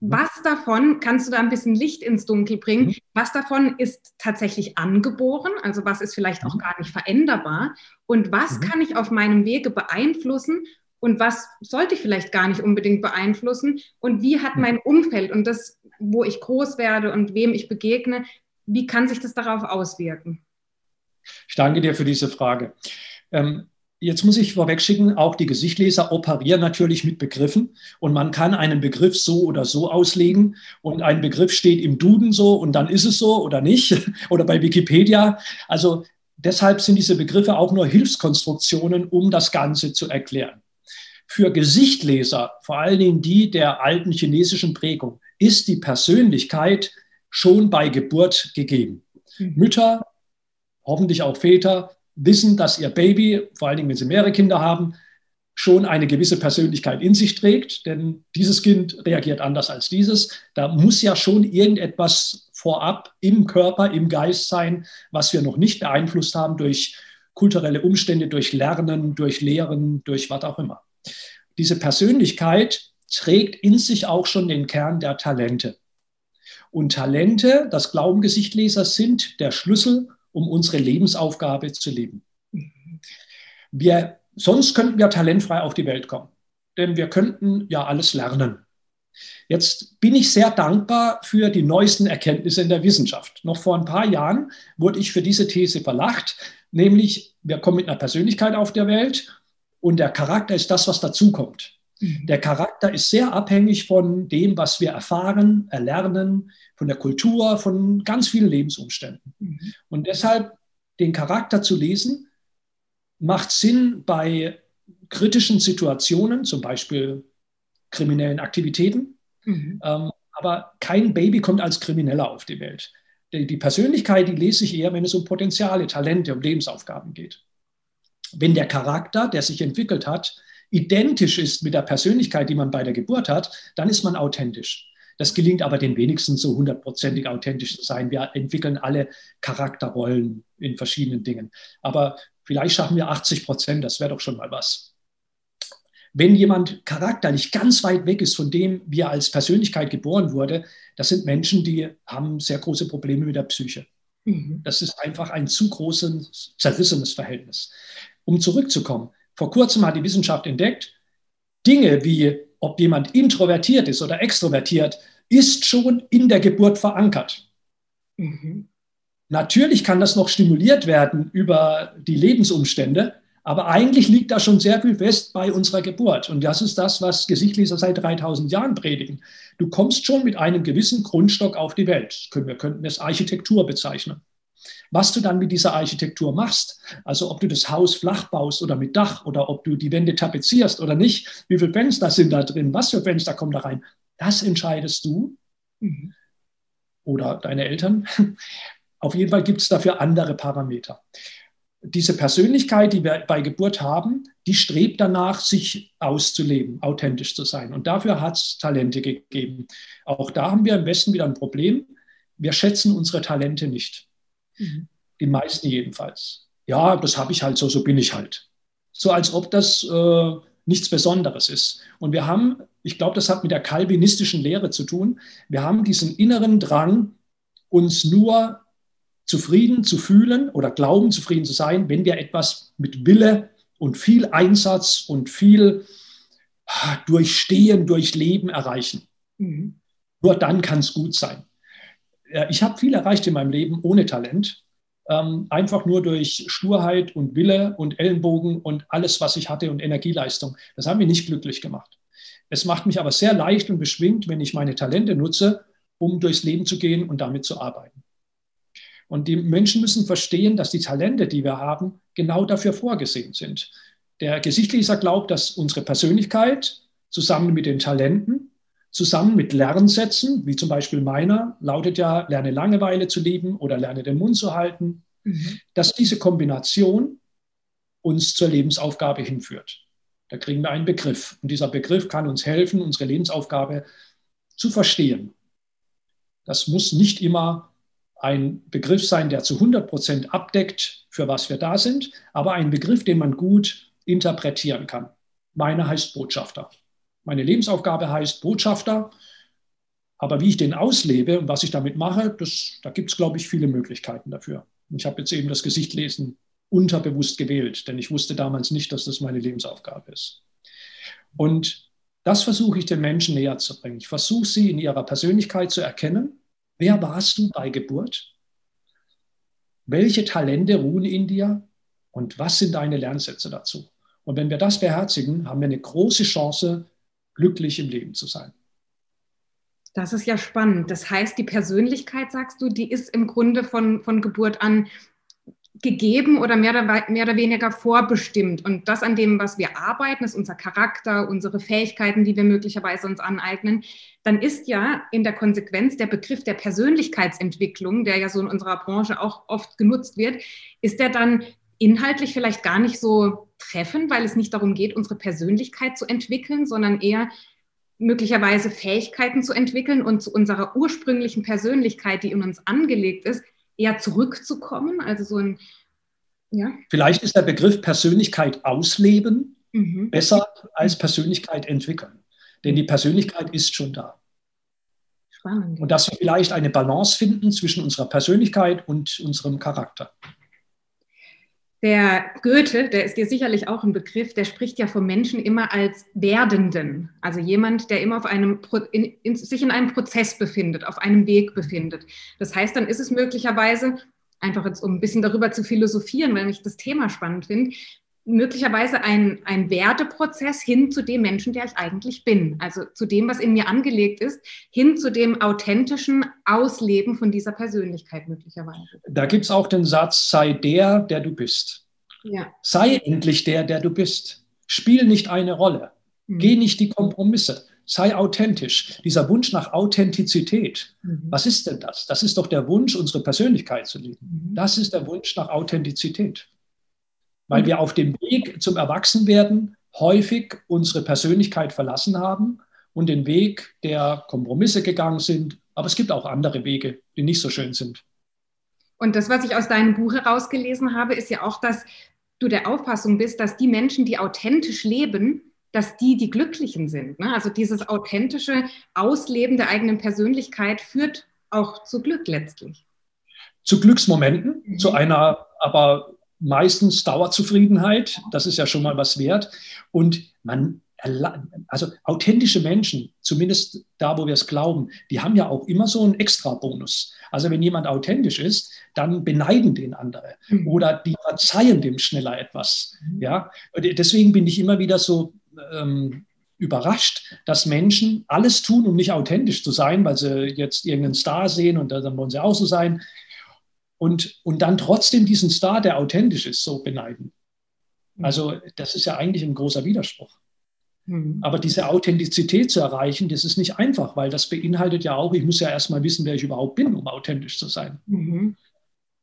[SPEAKER 1] Mhm. Was davon, kannst du da ein bisschen Licht ins Dunkel bringen, mhm. was davon ist tatsächlich angeboren, also was ist vielleicht auch mhm. gar nicht veränderbar und was kann ich auf meinem Wege beeinflussen und was sollte ich vielleicht gar nicht unbedingt beeinflussen und wie hat mein Umfeld und das, wo ich groß werde und wem ich begegne, wie kann sich das darauf auswirken?
[SPEAKER 2] Ich danke dir für diese Frage. Ähm, Jetzt muss ich vorwegschicken, auch die Gesichtleser operieren natürlich mit Begriffen und man kann einen Begriff so oder so auslegen und ein Begriff steht im Duden so und dann ist es so oder nicht oder bei Wikipedia. Also deshalb sind diese Begriffe auch nur Hilfskonstruktionen, um das Ganze zu erklären. Für Gesichtleser, vor allen Dingen die der alten chinesischen Prägung, ist die Persönlichkeit schon bei Geburt gegeben. Mhm. Mütter, hoffentlich auch Väter, wissen, dass ihr Baby, vor allen Dingen wenn sie mehrere Kinder haben, schon eine gewisse Persönlichkeit in sich trägt, denn dieses Kind reagiert anders als dieses. Da muss ja schon irgendetwas vorab im Körper, im Geist sein, was wir noch nicht beeinflusst haben durch kulturelle Umstände, durch Lernen, durch Lehren, durch was auch immer. Diese Persönlichkeit trägt in sich auch schon den Kern der Talente. Und Talente, das glauben Gesichtleser, sind der Schlüssel um unsere Lebensaufgabe zu leben. Wir, sonst könnten wir talentfrei auf die Welt kommen, denn wir könnten ja alles lernen. Jetzt bin ich sehr dankbar für die neuesten Erkenntnisse in der Wissenschaft. Noch vor ein paar Jahren wurde ich für diese These verlacht, nämlich wir kommen mit einer Persönlichkeit auf der Welt und der Charakter ist das, was dazukommt. Mhm. Der Charakter ist sehr abhängig von dem, was wir erfahren, erlernen, von der Kultur, von ganz vielen Lebensumständen. Mhm. Und deshalb den Charakter zu lesen, macht Sinn bei kritischen Situationen, zum Beispiel kriminellen Aktivitäten. Mhm. Ähm, aber kein Baby kommt als Krimineller auf die Welt. Die Persönlichkeit, die lese ich eher, wenn es um Potenziale, Talente, um Lebensaufgaben geht. Wenn der Charakter, der sich entwickelt hat, identisch ist mit der Persönlichkeit, die man bei der Geburt hat, dann ist man authentisch. Das gelingt aber den wenigsten so hundertprozentig authentisch zu sein. Wir entwickeln alle Charakterrollen in verschiedenen Dingen. Aber vielleicht schaffen wir 80 Prozent, das wäre doch schon mal was. Wenn jemand charakterlich ganz weit weg ist von dem, wie er als Persönlichkeit geboren wurde, das sind Menschen, die haben sehr große Probleme mit der Psyche. Mhm. Das ist einfach ein zu großes, zerrissenes Verhältnis. Um zurückzukommen, vor kurzem hat die Wissenschaft entdeckt, Dinge wie, ob jemand introvertiert ist oder extrovertiert, ist schon in der Geburt verankert. Mhm. Natürlich kann das noch stimuliert werden über die Lebensumstände, aber eigentlich liegt da schon sehr viel fest bei unserer Geburt. Und das ist das, was Gesichtleser seit 3000 Jahren predigen. Du kommst schon mit einem gewissen Grundstock auf die Welt. Wir könnten es Architektur bezeichnen. Was du dann mit dieser Architektur machst, also ob du das Haus flach baust oder mit Dach oder ob du die Wände tapezierst oder nicht, wie viele Fenster sind da drin, was für Fenster kommen da rein, das entscheidest du mhm. oder deine Eltern. Auf jeden Fall gibt es dafür andere Parameter. Diese Persönlichkeit, die wir bei Geburt haben, die strebt danach, sich auszuleben, authentisch zu sein. Und dafür hat es Talente gegeben. Auch da haben wir im Westen wieder ein Problem. Wir schätzen unsere Talente nicht. Mhm. Die meisten jedenfalls. Ja, das habe ich halt so, so bin ich halt. So als ob das äh, nichts Besonderes ist. Und wir haben, ich glaube, das hat mit der kalvinistischen Lehre zu tun, wir haben diesen inneren Drang, uns nur zufrieden zu fühlen oder glauben, zufrieden zu sein, wenn wir etwas mit Wille und viel Einsatz und viel ah, Durchstehen, Durchleben erreichen. Mhm. Nur dann kann es gut sein ich habe viel erreicht in meinem Leben ohne Talent. Ähm, einfach nur durch Sturheit und Wille und Ellenbogen und alles, was ich hatte und Energieleistung. Das haben mich nicht glücklich gemacht. Es macht mich aber sehr leicht und beschwingt, wenn ich meine Talente nutze, um durchs Leben zu gehen und damit zu arbeiten. Und die Menschen müssen verstehen, dass die Talente, die wir haben, genau dafür vorgesehen sind. Der Gesichtleser glaubt, dass unsere Persönlichkeit zusammen mit den Talenten, zusammen mit Lernsätzen, wie zum Beispiel meiner, lautet ja, lerne Langeweile zu lieben oder lerne den Mund zu halten, mhm. dass diese Kombination uns zur Lebensaufgabe hinführt. Da kriegen wir einen Begriff. Und dieser Begriff kann uns helfen, unsere Lebensaufgabe zu verstehen. Das muss nicht immer ein Begriff sein, der zu 100 Prozent abdeckt, für was wir da sind, aber ein Begriff, den man gut interpretieren kann. Meine heißt Botschafter. Meine Lebensaufgabe heißt Botschafter. Aber wie ich den auslebe und was ich damit mache, das, da gibt es, glaube ich, viele Möglichkeiten dafür. Ich habe jetzt eben das Gesicht lesen unterbewusst gewählt, denn ich wusste damals nicht, dass das meine Lebensaufgabe ist. Und das versuche ich den Menschen näher zu bringen. Ich versuche sie in ihrer Persönlichkeit zu erkennen. Wer warst du bei Geburt? Welche Talente ruhen in dir? Und was sind deine Lernsätze dazu? Und wenn wir das beherzigen, haben wir eine große Chance, glücklich im Leben zu sein.
[SPEAKER 1] Das ist ja spannend. Das heißt, die Persönlichkeit, sagst du, die ist im Grunde von, von Geburt an gegeben oder mehr oder, mehr oder weniger vorbestimmt. Und das an dem, was wir arbeiten, ist unser Charakter, unsere Fähigkeiten, die wir möglicherweise uns aneignen. Dann ist ja in der Konsequenz der Begriff der Persönlichkeitsentwicklung, der ja so in unserer Branche auch oft genutzt wird, ist der dann inhaltlich vielleicht gar nicht so treffend, weil es nicht darum geht, unsere Persönlichkeit zu entwickeln, sondern eher möglicherweise Fähigkeiten zu entwickeln und zu unserer ursprünglichen Persönlichkeit, die in uns angelegt ist, eher zurückzukommen? Also so ein,
[SPEAKER 2] ja. Vielleicht ist der Begriff Persönlichkeit ausleben mhm. besser als Persönlichkeit entwickeln. Denn die Persönlichkeit ist schon da. Spannend. Und dass wir vielleicht eine Balance finden zwischen unserer Persönlichkeit und unserem Charakter.
[SPEAKER 1] Der Goethe, der ist dir sicherlich auch ein Begriff, der spricht ja vom Menschen immer als Werdenden. Also jemand, der immer auf einem, in, in, sich in einem Prozess befindet, auf einem Weg befindet. Das heißt, dann ist es möglicherweise, einfach jetzt um ein bisschen darüber zu philosophieren, weil ich das Thema spannend finde, möglicherweise ein, ein Werteprozess hin zu dem Menschen, der ich eigentlich bin. Also zu dem, was in mir angelegt ist, hin zu dem authentischen Ausleben von dieser Persönlichkeit möglicherweise.
[SPEAKER 2] Da gibt es auch den Satz, sei der, der du bist. Ja. Sei endlich der, der du bist. Spiel nicht eine Rolle. Mhm. Geh nicht die Kompromisse. Sei authentisch. Dieser Wunsch nach Authentizität, mhm. was ist denn das? Das ist doch der Wunsch, unsere Persönlichkeit zu leben. Mhm. Das ist der Wunsch nach Authentizität weil wir auf dem Weg zum Erwachsenwerden häufig unsere Persönlichkeit verlassen haben und den Weg der Kompromisse gegangen sind. Aber es gibt auch andere Wege, die nicht so schön sind.
[SPEAKER 1] Und das, was ich aus deinem Buch herausgelesen habe, ist ja auch, dass du der Auffassung bist, dass die Menschen, die authentisch leben, dass die die Glücklichen sind. Ne? Also dieses authentische Ausleben der eigenen Persönlichkeit führt auch zu Glück letztlich.
[SPEAKER 2] Zu Glücksmomenten, mhm. zu einer aber meistens Dauerzufriedenheit, das ist ja schon mal was wert. Und man, also authentische Menschen, zumindest da, wo wir es glauben, die haben ja auch immer so einen Extra-Bonus. Also wenn jemand authentisch ist, dann beneiden den andere mhm. oder die verzeihen dem schneller etwas. Mhm. Ja, deswegen bin ich immer wieder so ähm, überrascht, dass Menschen alles tun, um nicht authentisch zu sein, weil sie jetzt irgendeinen Star sehen und dann wollen sie auch so sein und, und dann trotzdem diesen Star, der authentisch ist, so beneiden. Mhm. Also das ist ja eigentlich ein großer Widerspruch. Mhm. Aber diese Authentizität zu erreichen, das ist nicht einfach, weil das beinhaltet ja auch, ich muss ja erstmal wissen, wer ich überhaupt bin, um authentisch zu sein. Mhm.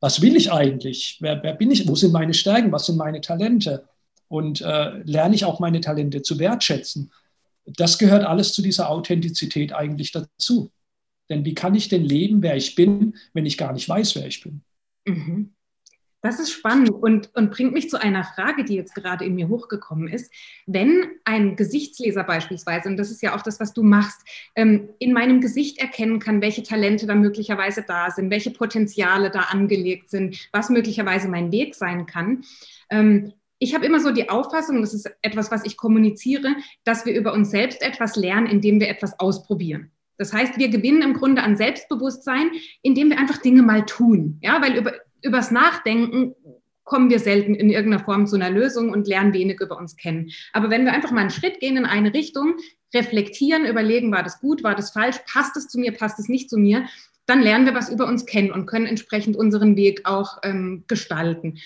[SPEAKER 2] Was will ich eigentlich? Wer, wer, bin ich? Wo sind meine Stärken? Was sind meine Talente? Und äh, lerne ich auch meine Talente zu wertschätzen? Das gehört alles zu dieser Authentizität eigentlich dazu. Denn wie kann ich denn leben, wer ich bin, wenn ich gar nicht weiß, wer ich bin? Mhm.
[SPEAKER 1] Das ist spannend und, und bringt mich zu einer Frage, die jetzt gerade in mir hochgekommen ist. Wenn ein Gesichtsleser beispielsweise, und das ist ja auch das, was du machst, ähm, in meinem Gesicht erkennen kann, welche Talente da möglicherweise da sind, welche Potenziale da angelegt sind, was möglicherweise mein Weg sein kann, ähm, ich habe immer so die Auffassung, das ist etwas, was ich kommuniziere, dass wir über uns selbst etwas lernen, indem wir etwas ausprobieren. Das heißt, wir gewinnen im Grunde an Selbstbewusstsein, indem wir einfach Dinge mal tun. Ja, weil über, übers Nachdenken kommen wir selten in irgendeiner Form zu einer Lösung und lernen wenig über uns kennen. Aber wenn wir einfach mal einen Schritt gehen in eine Richtung, reflektieren, überlegen, war das gut, war das falsch, passt es zu mir, passt es nicht zu mir, dann lernen wir was über uns kennen und können entsprechend unseren Weg auch ähm, gestalten.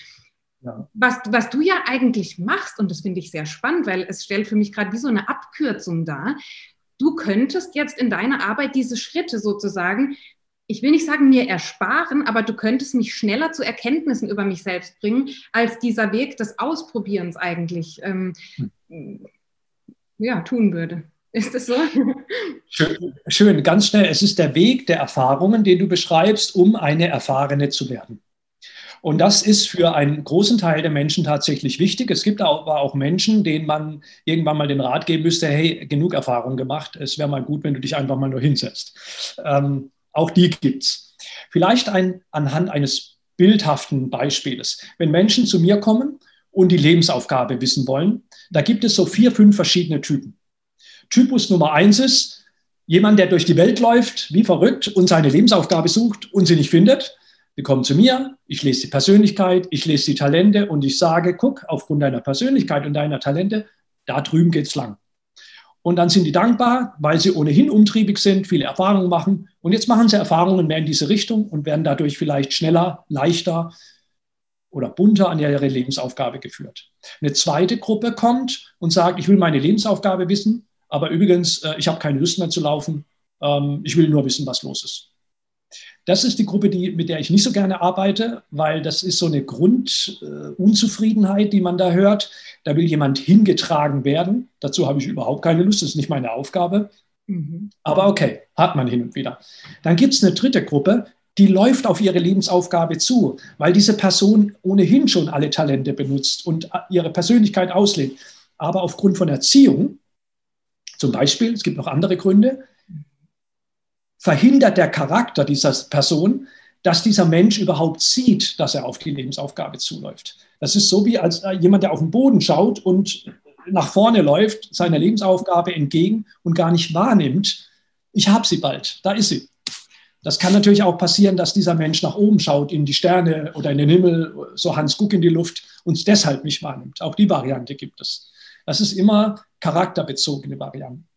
[SPEAKER 1] Ja. Was, was du ja eigentlich machst, und das finde ich sehr spannend, weil es stellt für mich gerade wie so eine Abkürzung dar. Du könntest jetzt in deiner Arbeit diese Schritte sozusagen, ich will nicht sagen mir ersparen, aber du könntest mich schneller zu Erkenntnissen über mich selbst bringen, als dieser Weg des Ausprobierens eigentlich ähm, hm. ja, tun würde. Ist das so?
[SPEAKER 2] Schön, schön, ganz schnell. Es ist der Weg der Erfahrungen, den du beschreibst, um eine Erfahrene zu werden. Und das ist für einen großen Teil der Menschen tatsächlich wichtig. Es gibt aber auch Menschen, denen man irgendwann mal den Rat geben müsste, hey, genug Erfahrung gemacht, es wäre mal gut, wenn du dich einfach mal nur hinsetzt. Ähm, auch die gibt es. Vielleicht ein, anhand eines bildhaften Beispieles. Wenn Menschen zu mir kommen und die Lebensaufgabe wissen wollen, da gibt es so vier, fünf verschiedene Typen. Typus Nummer eins ist, jemand, der durch die Welt läuft, wie verrückt und seine Lebensaufgabe sucht und sie nicht findet. Die kommen zu mir, ich lese die Persönlichkeit, ich lese die Talente und ich sage, guck, aufgrund deiner Persönlichkeit und deiner Talente, da drüben geht's lang. Und dann sind die dankbar, weil sie ohnehin umtriebig sind, viele Erfahrungen machen. Und jetzt machen sie Erfahrungen mehr in diese Richtung und werden dadurch vielleicht schneller, leichter oder bunter an ihre Lebensaufgabe geführt. Eine zweite Gruppe kommt und sagt, ich will meine Lebensaufgabe wissen, aber übrigens, äh, ich habe keine Lust mehr zu laufen, ähm, ich will nur wissen, was los ist. Das ist die Gruppe, die, mit der ich nicht so gerne arbeite, weil das ist so eine Grundunzufriedenheit, äh, die man da hört. Da will jemand hingetragen werden. Dazu habe ich überhaupt keine Lust, das ist nicht meine Aufgabe. Mhm. Aber okay, hat man hin und wieder. Dann gibt es eine dritte Gruppe, die läuft auf ihre Lebensaufgabe zu, weil diese Person ohnehin schon alle Talente benutzt und ihre Persönlichkeit auslebt. Aber aufgrund von Erziehung, zum Beispiel, es gibt noch andere Gründe, verhindert der Charakter dieser Person, dass dieser Mensch überhaupt sieht, dass er auf die Lebensaufgabe zuläuft. Das ist so wie als äh, jemand, der auf den Boden schaut und nach vorne läuft, seiner Lebensaufgabe entgegen und gar nicht wahrnimmt, ich habe sie bald, da ist sie. Das kann natürlich auch passieren, dass dieser Mensch nach oben schaut, in die Sterne oder in den Himmel, so Hans Guck in die Luft und es deshalb nicht wahrnimmt. Auch die Variante gibt es. Das ist immer charakterbezogene Varianten.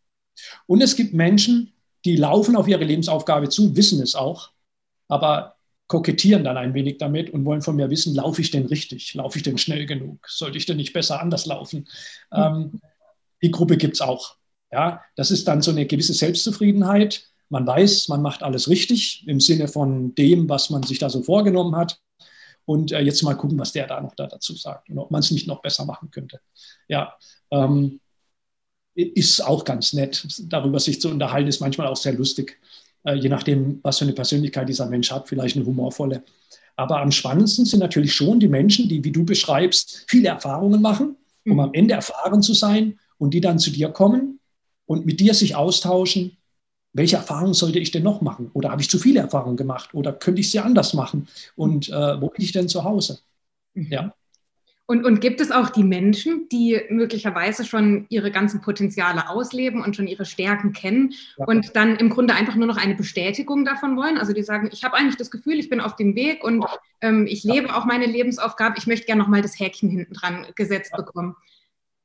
[SPEAKER 2] Und es gibt Menschen, die laufen auf ihre Lebensaufgabe zu, wissen es auch, aber kokettieren dann ein wenig damit und wollen von mir wissen, laufe ich denn richtig? Laufe ich denn schnell genug? Sollte ich denn nicht besser anders laufen? Mhm. Ähm, die Gruppe gibt es auch. Ja, das ist dann so eine gewisse Selbstzufriedenheit. Man weiß, man macht alles richtig im Sinne von dem, was man sich da so vorgenommen hat. Und äh, jetzt mal gucken, was der da noch da dazu sagt und ob man es nicht noch besser machen könnte. Ja, ähm, ist auch ganz nett. Darüber sich zu unterhalten, ist manchmal auch sehr lustig. Äh, je nachdem, was für eine Persönlichkeit dieser Mensch hat, vielleicht eine humorvolle. Aber am spannendsten sind natürlich schon die Menschen, die, wie du beschreibst, viele Erfahrungen machen, um mhm. am Ende erfahren zu sein und die dann zu dir kommen und mit dir sich austauschen. Welche Erfahrungen sollte ich denn noch machen? Oder habe ich zu viele Erfahrungen gemacht? Oder könnte ich sie anders machen? Und äh, wo bin ich denn zu Hause?
[SPEAKER 1] Mhm. Ja. Und, und gibt es auch die Menschen, die möglicherweise schon ihre ganzen Potenziale ausleben und schon ihre Stärken kennen ja. und dann im Grunde einfach nur noch eine Bestätigung davon wollen? Also die sagen, ich habe eigentlich das Gefühl, ich bin auf dem Weg und ähm, ich lebe auch meine Lebensaufgabe. Ich möchte gerne nochmal das Häkchen hinten dran gesetzt ja. bekommen.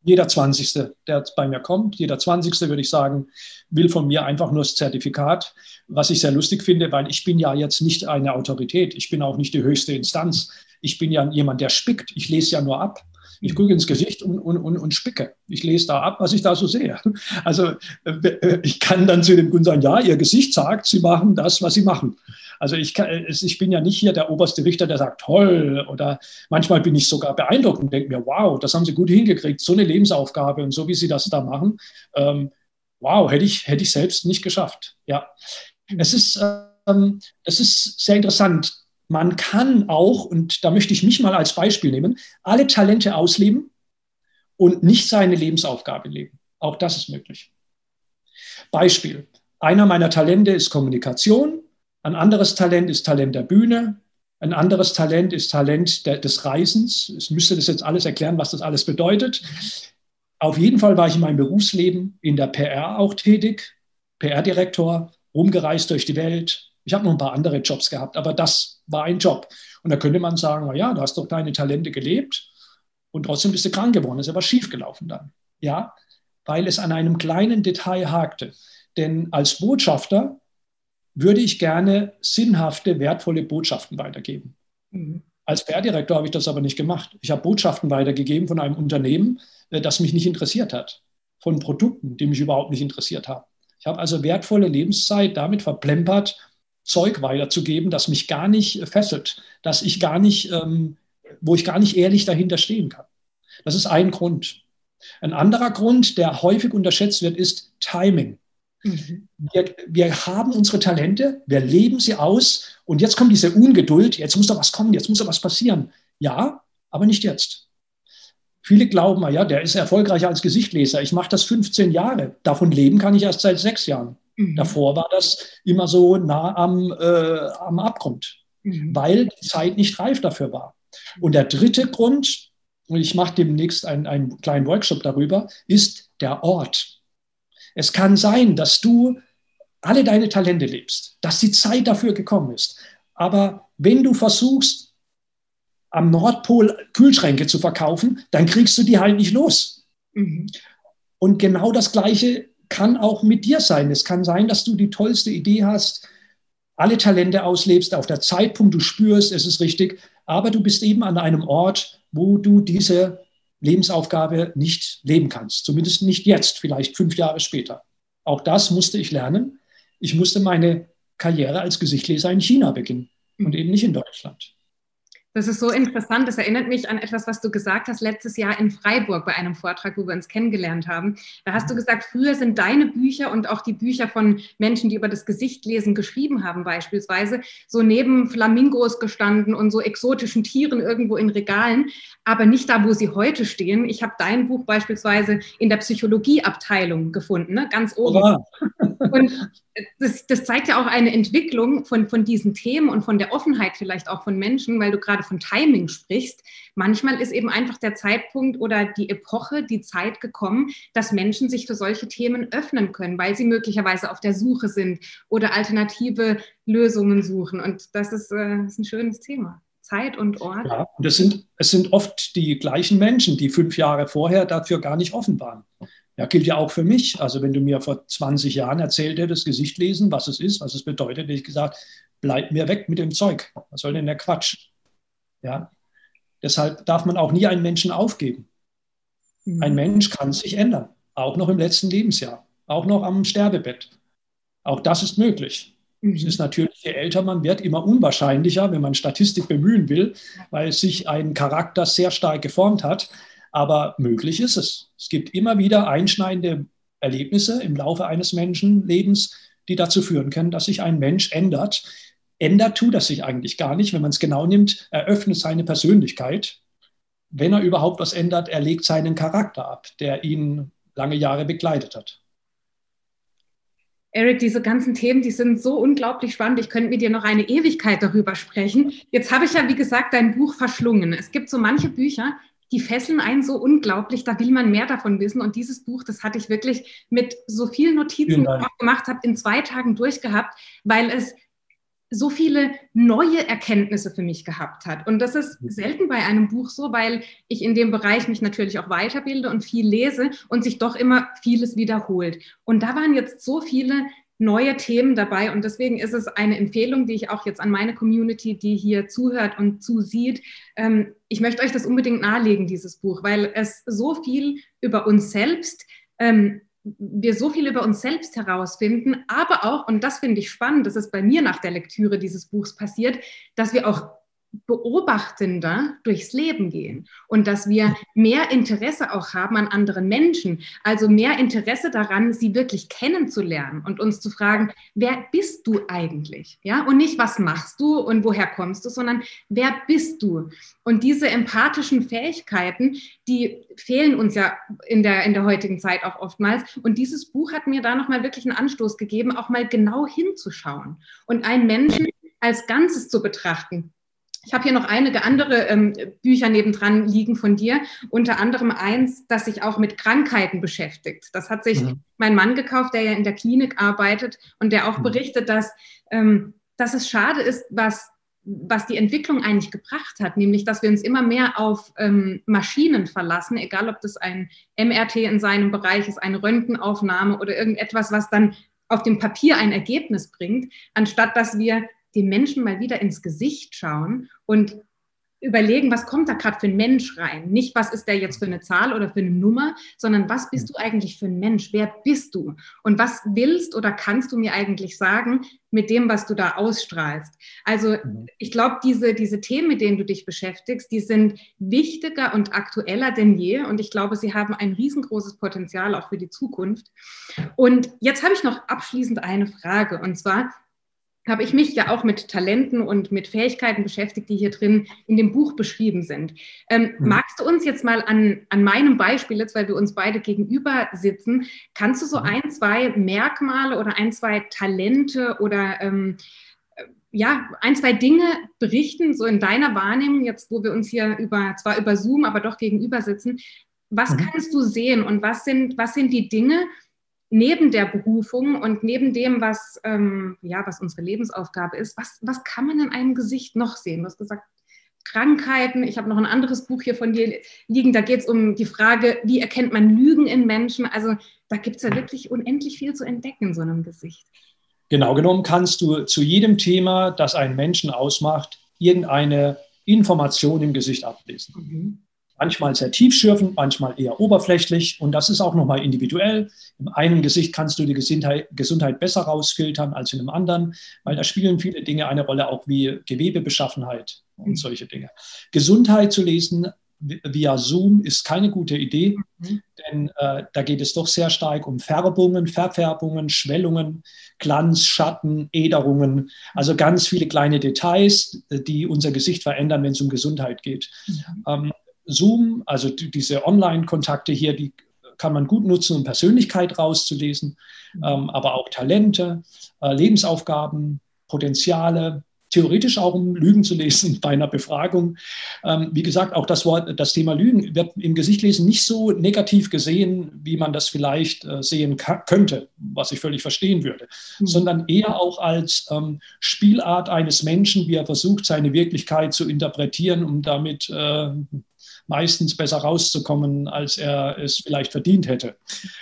[SPEAKER 2] Jeder 20. der bei mir kommt, jeder 20. würde ich sagen, will von mir einfach nur das Zertifikat, was ich sehr lustig finde, weil ich bin ja jetzt nicht eine Autorität, ich bin auch nicht die höchste Instanz. Ich bin ja jemand, der spickt. Ich lese ja nur ab. Ich gucke ins Gesicht und, und, und, und spicke. Ich lese da ab, was ich da so sehe. Also äh, ich kann dann zu dem Kunden sagen, ja, Ihr Gesicht sagt, Sie machen das, was Sie machen. Also ich, kann, ich bin ja nicht hier der oberste Richter, der sagt, toll. Oder manchmal bin ich sogar beeindruckt und denke mir, wow, das haben Sie gut hingekriegt. So eine Lebensaufgabe und so, wie Sie das da machen. Ähm, wow, hätte ich, hätte ich selbst nicht geschafft. Ja, es ist, ähm, es ist sehr interessant man kann auch, und da möchte ich mich mal als Beispiel nehmen, alle Talente ausleben und nicht seine Lebensaufgabe leben. Auch das ist möglich. Beispiel. Einer meiner Talente ist Kommunikation, ein anderes Talent ist Talent der Bühne, ein anderes Talent ist Talent der, des Reisens. Ich müsste das jetzt alles erklären, was das alles bedeutet. Auf jeden Fall war ich in meinem Berufsleben in der PR auch tätig, PR-Direktor, rumgereist durch die Welt, ich habe noch ein paar andere Jobs gehabt, aber das war ein Job. Und da könnte man sagen, na ja, du hast doch deine Talente gelebt und trotzdem bist du krank geworden. Ist aber schiefgelaufen dann. Ja, weil es an einem kleinen Detail hakte. Denn als Botschafter würde ich gerne sinnhafte, wertvolle Botschaften weitergeben. Mhm. Als PR-Direktor habe ich das aber nicht gemacht. Ich habe Botschaften weitergegeben von einem Unternehmen, äh, das mich nicht interessiert hat, von Produkten, die mich überhaupt nicht interessiert haben. Ich habe also wertvolle Lebenszeit damit verplempert, Zeug weiterzugeben, das mich gar nicht fesselt, dass ich gar nicht, ähm, wo ich gar nicht ehrlich dahinter stehen kann. Das ist ein Grund. Ein anderer Grund, der häufig unterschätzt wird, ist Timing. Mhm. Wir, wir, haben unsere Talente, wir leben sie aus und jetzt kommt diese Ungeduld, jetzt muss da was kommen, jetzt muss da was passieren. Ja, aber nicht jetzt. Viele glauben, ja, der ist erfolgreicher als Gesichtleser. Ich mache das 15 Jahre. Davon leben kann ich erst seit sechs Jahren. Mhm. Davor war das immer so nah am, äh, am Abgrund, mhm. weil die Zeit nicht reif dafür war. Und der dritte Grund, und ich mache demnächst einen, einen kleinen Workshop darüber, ist der Ort. Es kann sein, dass du alle deine Talente lebst, dass die Zeit dafür gekommen ist. Aber wenn du versuchst, am Nordpol Kühlschränke zu verkaufen, dann kriegst du die halt nicht los. Mhm. Und genau das Gleiche kann auch mit dir sein. Es kann sein, dass du die tollste Idee hast, alle Talente auslebst, auf der Zeitpunkt du spürst, es ist richtig, aber du bist eben an einem Ort, wo du diese Lebensaufgabe nicht leben kannst. Zumindest nicht jetzt, vielleicht fünf Jahre später. Auch das musste ich lernen. Ich musste meine Karriere als Gesichtleser in China beginnen und eben nicht in Deutschland.
[SPEAKER 1] Das ist so interessant. Das erinnert mich an etwas, was du gesagt hast letztes Jahr in Freiburg bei einem Vortrag, wo wir uns kennengelernt haben. Da hast du gesagt, früher sind deine Bücher und auch die Bücher von Menschen, die über das Gesicht lesen, geschrieben haben, beispielsweise, so neben Flamingos gestanden und so exotischen Tieren irgendwo in Regalen, aber nicht da, wo sie heute stehen. Ich habe dein Buch beispielsweise in der Psychologieabteilung gefunden, ne? ganz oben. Und das, das, zeigt ja auch eine Entwicklung von, von diesen Themen und von der Offenheit vielleicht auch von Menschen, weil du gerade von Timing sprichst. Manchmal ist eben einfach der Zeitpunkt oder die Epoche, die Zeit gekommen, dass Menschen sich für solche Themen öffnen können, weil sie möglicherweise auf der Suche sind oder alternative Lösungen suchen. Und das ist, äh, ist ein schönes Thema. Zeit und Ort.
[SPEAKER 2] Ja, und es sind, es sind oft die gleichen Menschen, die fünf Jahre vorher dafür gar nicht offen waren. Ja, gilt ja auch für mich. Also wenn du mir vor 20 Jahren erzählt hättest, Gesicht lesen, was es ist, was es bedeutet, hätte ich gesagt, bleib mir weg mit dem Zeug. Was soll denn der Quatsch? Ja, deshalb darf man auch nie einen Menschen aufgeben. Mhm. Ein Mensch kann sich ändern, auch noch im letzten Lebensjahr, auch noch am Sterbebett. Auch das ist möglich. Mhm. Es ist natürlich, je älter man wird, immer unwahrscheinlicher, wenn man Statistik bemühen will, weil sich ein Charakter sehr stark geformt hat. Aber möglich ist es. Es gibt immer wieder einschneidende Erlebnisse im Laufe eines Menschenlebens, die dazu führen können, dass sich ein Mensch ändert. Ändert tut er sich eigentlich gar nicht. Wenn man es genau nimmt, eröffnet seine Persönlichkeit. Wenn er überhaupt was ändert, er legt seinen Charakter ab, der ihn lange Jahre begleitet hat.
[SPEAKER 1] Eric, diese ganzen Themen, die sind so unglaublich spannend. Ich könnte mit dir noch eine Ewigkeit darüber sprechen. Jetzt habe ich ja, wie gesagt, dein Buch verschlungen. Es gibt so manche Bücher, die fesseln einen so unglaublich, da will man mehr davon wissen. Und dieses Buch, das hatte ich wirklich mit so vielen Notizen gemacht, habe in zwei Tagen durchgehabt, weil es so viele neue Erkenntnisse für mich gehabt hat. Und das ist selten bei einem Buch so, weil ich in dem Bereich mich natürlich auch weiterbilde und viel lese und sich doch immer vieles wiederholt. Und da waren jetzt so viele neue Themen dabei. Und deswegen ist es eine Empfehlung, die ich auch jetzt an meine Community, die hier zuhört und zusieht. Ähm, ich möchte euch das unbedingt nahelegen, dieses Buch, weil es so viel über uns selbst, ähm, wir so viel über uns selbst herausfinden, aber auch, und das finde ich spannend, das ist bei mir nach der Lektüre dieses Buchs passiert, dass wir auch beobachtender durchs Leben gehen und dass wir mehr Interesse auch haben an anderen Menschen, also mehr Interesse daran, sie wirklich kennenzulernen und uns zu fragen, wer bist du eigentlich? Ja, und nicht, was machst du und woher kommst du, sondern wer bist du? Und diese empathischen Fähigkeiten, die fehlen uns ja in der, in der heutigen Zeit auch oftmals. Und dieses Buch hat mir da nochmal wirklich einen Anstoß gegeben, auch mal genau hinzuschauen und einen Menschen als Ganzes zu betrachten ich habe hier noch einige andere ähm, Bücher nebendran liegen von dir, unter anderem eins, das sich auch mit Krankheiten beschäftigt. Das hat sich mhm. mein Mann gekauft, der ja in der Klinik arbeitet und der auch mhm. berichtet, dass, ähm, dass es schade ist, was, was die Entwicklung eigentlich gebracht hat, nämlich dass wir uns immer mehr auf ähm, Maschinen verlassen, egal ob das ein MRT in seinem Bereich ist, eine Röntgenaufnahme oder irgendetwas, was dann auf dem Papier ein Ergebnis bringt, anstatt dass wir den Menschen mal wieder ins Gesicht schauen und überlegen, was kommt da gerade für ein Mensch rein? Nicht, was ist der jetzt für eine Zahl oder für eine Nummer, sondern was bist du eigentlich für ein Mensch? Wer bist du? Und was willst oder kannst du mir eigentlich sagen mit dem, was du da ausstrahlst? Also mhm. ich glaube, diese, diese Themen, mit denen du dich beschäftigst, die sind wichtiger und aktueller denn je. Und ich glaube, sie haben ein riesengroßes Potenzial auch für die Zukunft. Und jetzt habe ich noch abschließend eine Frage. Und zwar, habe ich mich ja auch mit Talenten und mit Fähigkeiten beschäftigt, die hier drin in dem Buch beschrieben sind. Ähm, mhm. Magst du uns jetzt mal an, an meinem Beispiel, jetzt weil wir uns beide gegenüber sitzen, kannst du so mhm. ein, zwei Merkmale oder ein, zwei Talente oder ähm, ja, ein, zwei Dinge berichten, so in deiner Wahrnehmung, jetzt wo wir uns hier über, zwar über Zoom, aber doch gegenüber sitzen. Was mhm. kannst du sehen und was sind, was sind die Dinge, neben der Berufung und neben dem, was, ähm, ja, was unsere Lebensaufgabe ist, was, was kann man in einem Gesicht noch sehen? Du hast gesagt, Krankheiten. Ich habe noch ein anderes Buch hier von dir liegen. Da geht es um die Frage, wie erkennt man Lügen in Menschen? Also da gibt es ja wirklich unendlich viel zu entdecken in so einem Gesicht.
[SPEAKER 2] Genau genommen kannst du zu jedem Thema, das einen Menschen ausmacht, irgendeine Information im Gesicht ablesen. Mhm manchmal sehr tiefschürfend, manchmal eher oberflächlich. Und das ist auch nochmal individuell. Im einen Gesicht kannst du die Gesundheit, besser rausfiltern als in einem anderen, weil da spielen viele Dinge eine Rolle, auch wie Gewebebeschaffenheit und solche Dinge. Gesundheit zu lesen via Zoom ist keine gute Idee, mhm. denn äh, da geht es doch sehr stark um Färbungen, Verfärbungen, Schwellungen, Glanz, Schatten, Äderungen, also ganz viele kleine Details, die unser Gesicht verändern, wenn es um Gesundheit geht. Mhm. Ähm, Zoom, also diese Online-Kontakte hier, die kann man gut nutzen, um Persönlichkeit rauszulesen, mhm. ähm, aber auch Talente, äh, Lebensaufgaben, Potenziale, theoretisch auch um Lügen zu lesen bei einer Befragung. Ähm, wie gesagt, auch das Wort, das Thema Lügen wird im Gesicht lesen nicht so negativ gesehen, wie man das vielleicht äh, sehen könnte, was ich völlig verstehen würde, mhm. sondern eher auch als ähm, Spielart eines Menschen, wie er versucht, seine Wirklichkeit zu interpretieren, um damit äh, meistens besser rauszukommen, als er es vielleicht verdient hätte.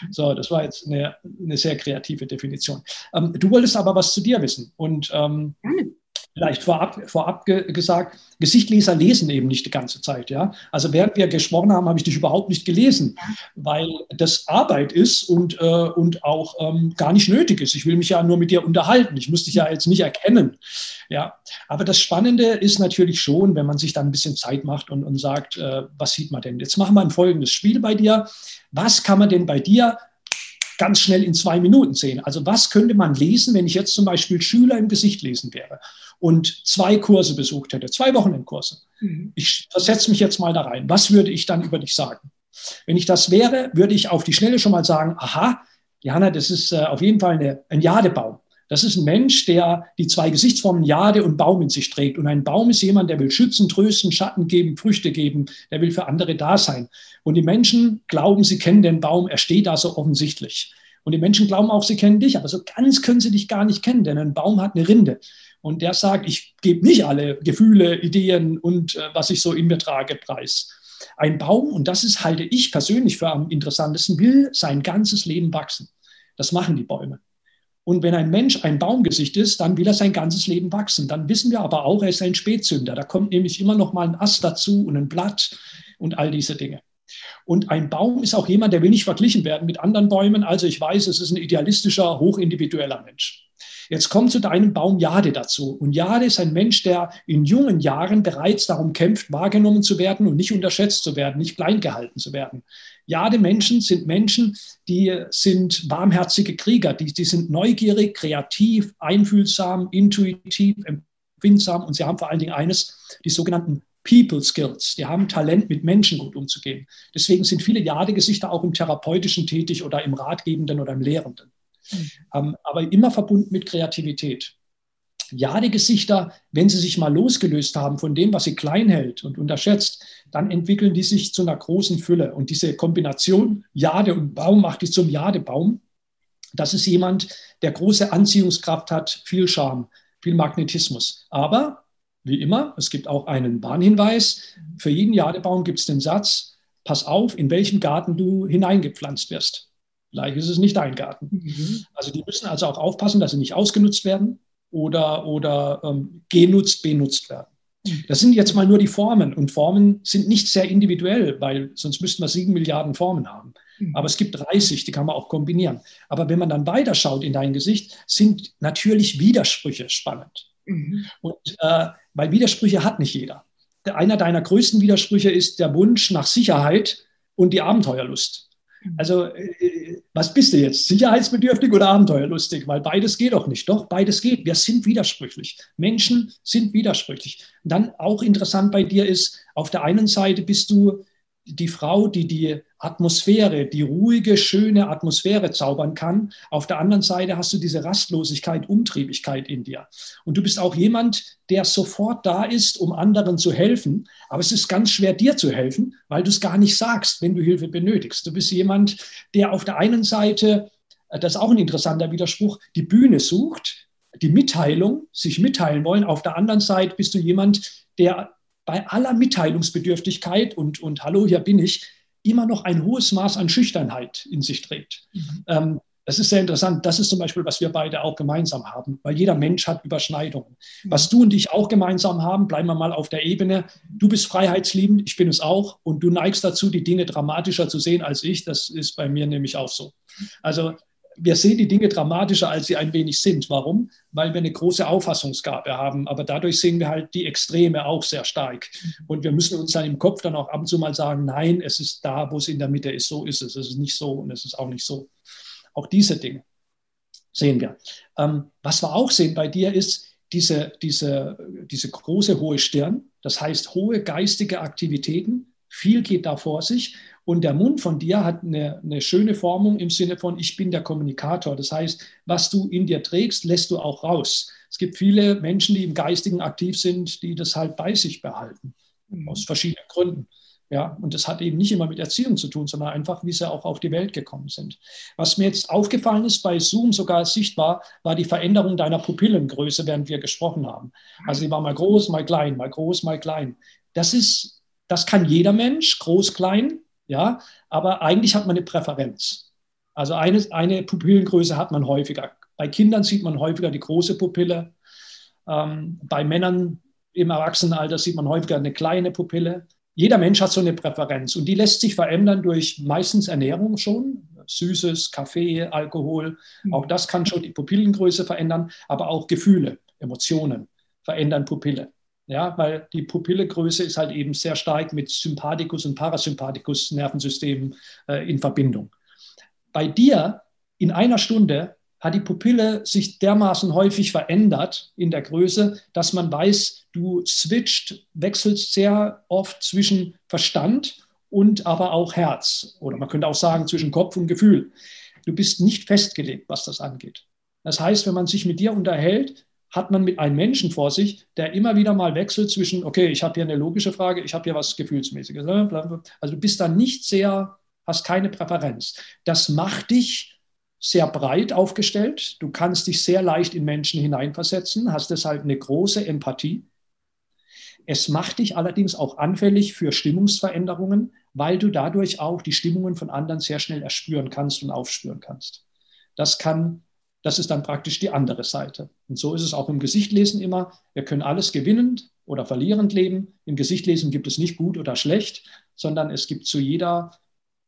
[SPEAKER 2] So, das war jetzt eine, eine sehr kreative Definition. Ähm, du wolltest aber was zu dir wissen und ähm, vielleicht vorab, vorab ge gesagt, Gesichtleser lesen eben nicht die ganze Zeit. Ja? Also während wir gesprochen haben, habe ich dich überhaupt nicht gelesen, weil das Arbeit ist und, äh, und auch ähm, gar nicht nötig ist. Ich will mich ja nur mit dir unterhalten. Ich muss dich ja jetzt nicht erkennen. Ja? Aber das Spannende ist natürlich schon, wenn man sich dann ein bisschen Zeit macht und, und sagt, äh, was sieht man denn? Jetzt machen wir ein folgendes Spiel bei dir. Was kann man denn bei dir ganz schnell in zwei Minuten sehen. Also was könnte man lesen, wenn ich jetzt zum Beispiel Schüler im Gesicht lesen wäre und zwei Kurse besucht hätte, zwei Wochenendkurse. Mhm. Ich versetze mich jetzt mal da rein. Was würde ich dann über dich sagen? Wenn ich das wäre, würde ich auf die Schnelle schon mal sagen, aha, Johanna, das ist äh, auf jeden Fall eine, ein Jadebaum. Das ist ein Mensch, der die zwei Gesichtsformen Jade und Baum in sich trägt. Und ein Baum ist jemand, der will schützen, trösten, Schatten geben, Früchte geben, der will für andere da sein. Und die Menschen glauben, sie kennen den Baum, er steht da so offensichtlich. Und die Menschen glauben auch, sie kennen dich, aber so ganz können sie dich gar nicht kennen, denn ein Baum hat eine Rinde. Und der sagt, ich gebe nicht alle Gefühle, Ideen und äh, was ich so in mir trage, preis. Ein Baum, und das ist, halte ich persönlich für am interessantesten, will sein ganzes Leben wachsen. Das machen die Bäume. Und wenn ein Mensch ein Baumgesicht ist, dann will er sein ganzes Leben wachsen. Dann wissen wir aber auch, er ist ein Spätzünder. Da kommt nämlich immer noch mal ein Ast dazu und ein Blatt und all diese Dinge. Und ein Baum ist auch jemand, der will nicht verglichen werden mit anderen Bäumen. Also ich weiß, es ist ein idealistischer, hochindividueller Mensch. Jetzt kommt zu deinem Baum Jade dazu. Und Jade ist ein Mensch, der in jungen Jahren bereits darum kämpft, wahrgenommen zu werden und nicht unterschätzt zu werden, nicht klein gehalten zu werden. Jade-Menschen sind Menschen, die sind warmherzige Krieger, die, die sind neugierig, kreativ, einfühlsam, intuitiv, empfindsam und sie haben vor allen Dingen eines, die sogenannten People Skills. Die haben Talent, mit Menschen gut umzugehen. Deswegen sind viele Jade-Gesichter auch im Therapeutischen tätig oder im Ratgebenden oder im Lehrenden. Mhm. Ähm, aber immer verbunden mit Kreativität. Jade-Gesichter, wenn sie sich mal losgelöst haben von dem, was sie klein hält und unterschätzt, dann entwickeln die sich zu einer großen Fülle. Und diese Kombination Jade und Baum macht die zum Jadebaum. Das ist jemand, der große Anziehungskraft hat, viel Charme, viel Magnetismus. Aber wie immer, es gibt auch einen Warnhinweis. Für jeden Jadebaum gibt es den Satz, pass auf, in welchen Garten du hineingepflanzt wirst. Vielleicht ist es nicht dein Garten. Mhm. Also die müssen also auch aufpassen, dass sie nicht ausgenutzt werden oder, oder ähm, genutzt, benutzt werden. Das sind jetzt mal nur die Formen und Formen sind nicht sehr individuell, weil sonst müssten wir sieben Milliarden Formen haben. Mhm. Aber es gibt 30, die kann man auch kombinieren. Aber wenn man dann weiterschaut in dein Gesicht, sind natürlich Widersprüche spannend. Mhm. Und äh, weil Widersprüche hat nicht jeder. Einer deiner größten Widersprüche ist der Wunsch nach Sicherheit und die Abenteuerlust. Mhm. Also, äh, was bist du jetzt? Sicherheitsbedürftig oder abenteuerlustig? Weil beides geht auch nicht. Doch, beides geht. Wir sind widersprüchlich. Menschen sind widersprüchlich. Und dann auch interessant bei dir ist, auf der einen Seite bist du die Frau, die die Atmosphäre, die ruhige, schöne Atmosphäre zaubern kann. Auf der anderen Seite hast du diese Rastlosigkeit, Umtriebigkeit in dir. Und du bist auch jemand, der sofort da ist, um anderen zu helfen. Aber es ist ganz schwer, dir zu helfen, weil du es gar nicht sagst, wenn du Hilfe benötigst. Du bist jemand, der auf der einen Seite, äh, das ist auch ein interessanter Widerspruch, die Bühne sucht, die Mitteilung, sich mitteilen wollen. Auf der anderen Seite bist du jemand, der bei aller Mitteilungsbedürftigkeit und, und Hallo, hier bin ich, immer noch ein hohes Maß an Schüchternheit in sich trägt. Mhm. Ähm, das ist sehr interessant. Das ist zum Beispiel, was wir beide auch gemeinsam haben, weil jeder Mensch hat Überschneidungen. Was du und ich auch gemeinsam haben, bleiben wir mal auf der Ebene. Du bist freiheitsliebend, ich bin es auch. Und du neigst dazu, die Dinge dramatischer zu sehen als ich. Das ist bei mir nämlich auch so. Also wir sehen die Dinge dramatischer, als sie ein wenig sind. Warum? Weil wir eine große Auffassungsgabe haben. Aber dadurch sehen wir halt die Extreme auch sehr stark. Und wir müssen uns dann im Kopf dann auch ab und zu mal sagen, nein, es ist da, wo es in der Mitte ist. So ist es. Es ist nicht so und es ist auch nicht so. Auch diese Dinge sehen wir. Ähm, was wir auch sehen bei dir ist diese, diese, diese große hohe Stirn. Das heißt, hohe geistige Aktivitäten. Viel geht da vor sich. Und der Mund von dir hat eine, eine, schöne Formung im Sinne von, ich bin der Kommunikator. Das heißt, was du in dir trägst, lässt du auch raus. Es gibt viele Menschen, die im Geistigen aktiv sind, die das halt bei sich behalten, mhm. aus verschiedenen Gründen. Ja, und das hat eben nicht immer mit Erziehung zu tun, sondern einfach, wie sie auch auf die Welt gekommen sind. Was mir jetzt aufgefallen ist, bei Zoom sogar sichtbar, war die Veränderung deiner Pupillengröße, während wir gesprochen haben. Also die war mal groß, mal klein, mal groß, mal klein. Das ist, das kann jeder Mensch, groß, klein. Ja, aber eigentlich hat man eine Präferenz. Also eine, eine Pupillengröße hat man häufiger. Bei Kindern sieht man häufiger die große Pupille. Ähm, bei Männern im Erwachsenenalter sieht man häufiger eine kleine Pupille. Jeder Mensch hat so eine Präferenz und die lässt sich verändern durch meistens Ernährung schon. Süßes, Kaffee, Alkohol, mhm. auch das kann schon die Pupillengröße verändern, aber auch Gefühle, Emotionen verändern Pupille. Ja, weil die Pupillegröße ist halt eben sehr stark mit Sympathikus und Parasympathikus Nervensystemen äh, in Verbindung. Bei dir in einer Stunde hat die Pupille sich dermaßen häufig verändert in der Größe, dass man weiß, du switcht, wechselst sehr oft zwischen Verstand und aber auch Herz. Oder man könnte auch sagen zwischen Kopf und Gefühl. Du bist nicht festgelegt, was das angeht. Das heißt, wenn man sich mit dir unterhält, hat man mit einem Menschen vor sich, der immer wieder mal wechselt zwischen, okay, ich habe hier eine logische Frage, ich habe hier was Gefühlsmäßiges. Ne, also du bist da nicht sehr, hast keine Präferenz. Das macht dich sehr breit aufgestellt. Du kannst dich sehr leicht in Menschen hineinversetzen, hast deshalb eine große Empathie. Es macht dich allerdings auch anfällig für Stimmungsveränderungen, weil du dadurch auch die Stimmungen von anderen sehr schnell erspüren kannst und aufspüren kannst. Das kann das ist dann praktisch die andere Seite. Und so ist es auch im Gesichtlesen immer. Wir können alles gewinnend oder verlierend leben. Im Gesichtlesen gibt es nicht gut oder schlecht, sondern es gibt zu jeder,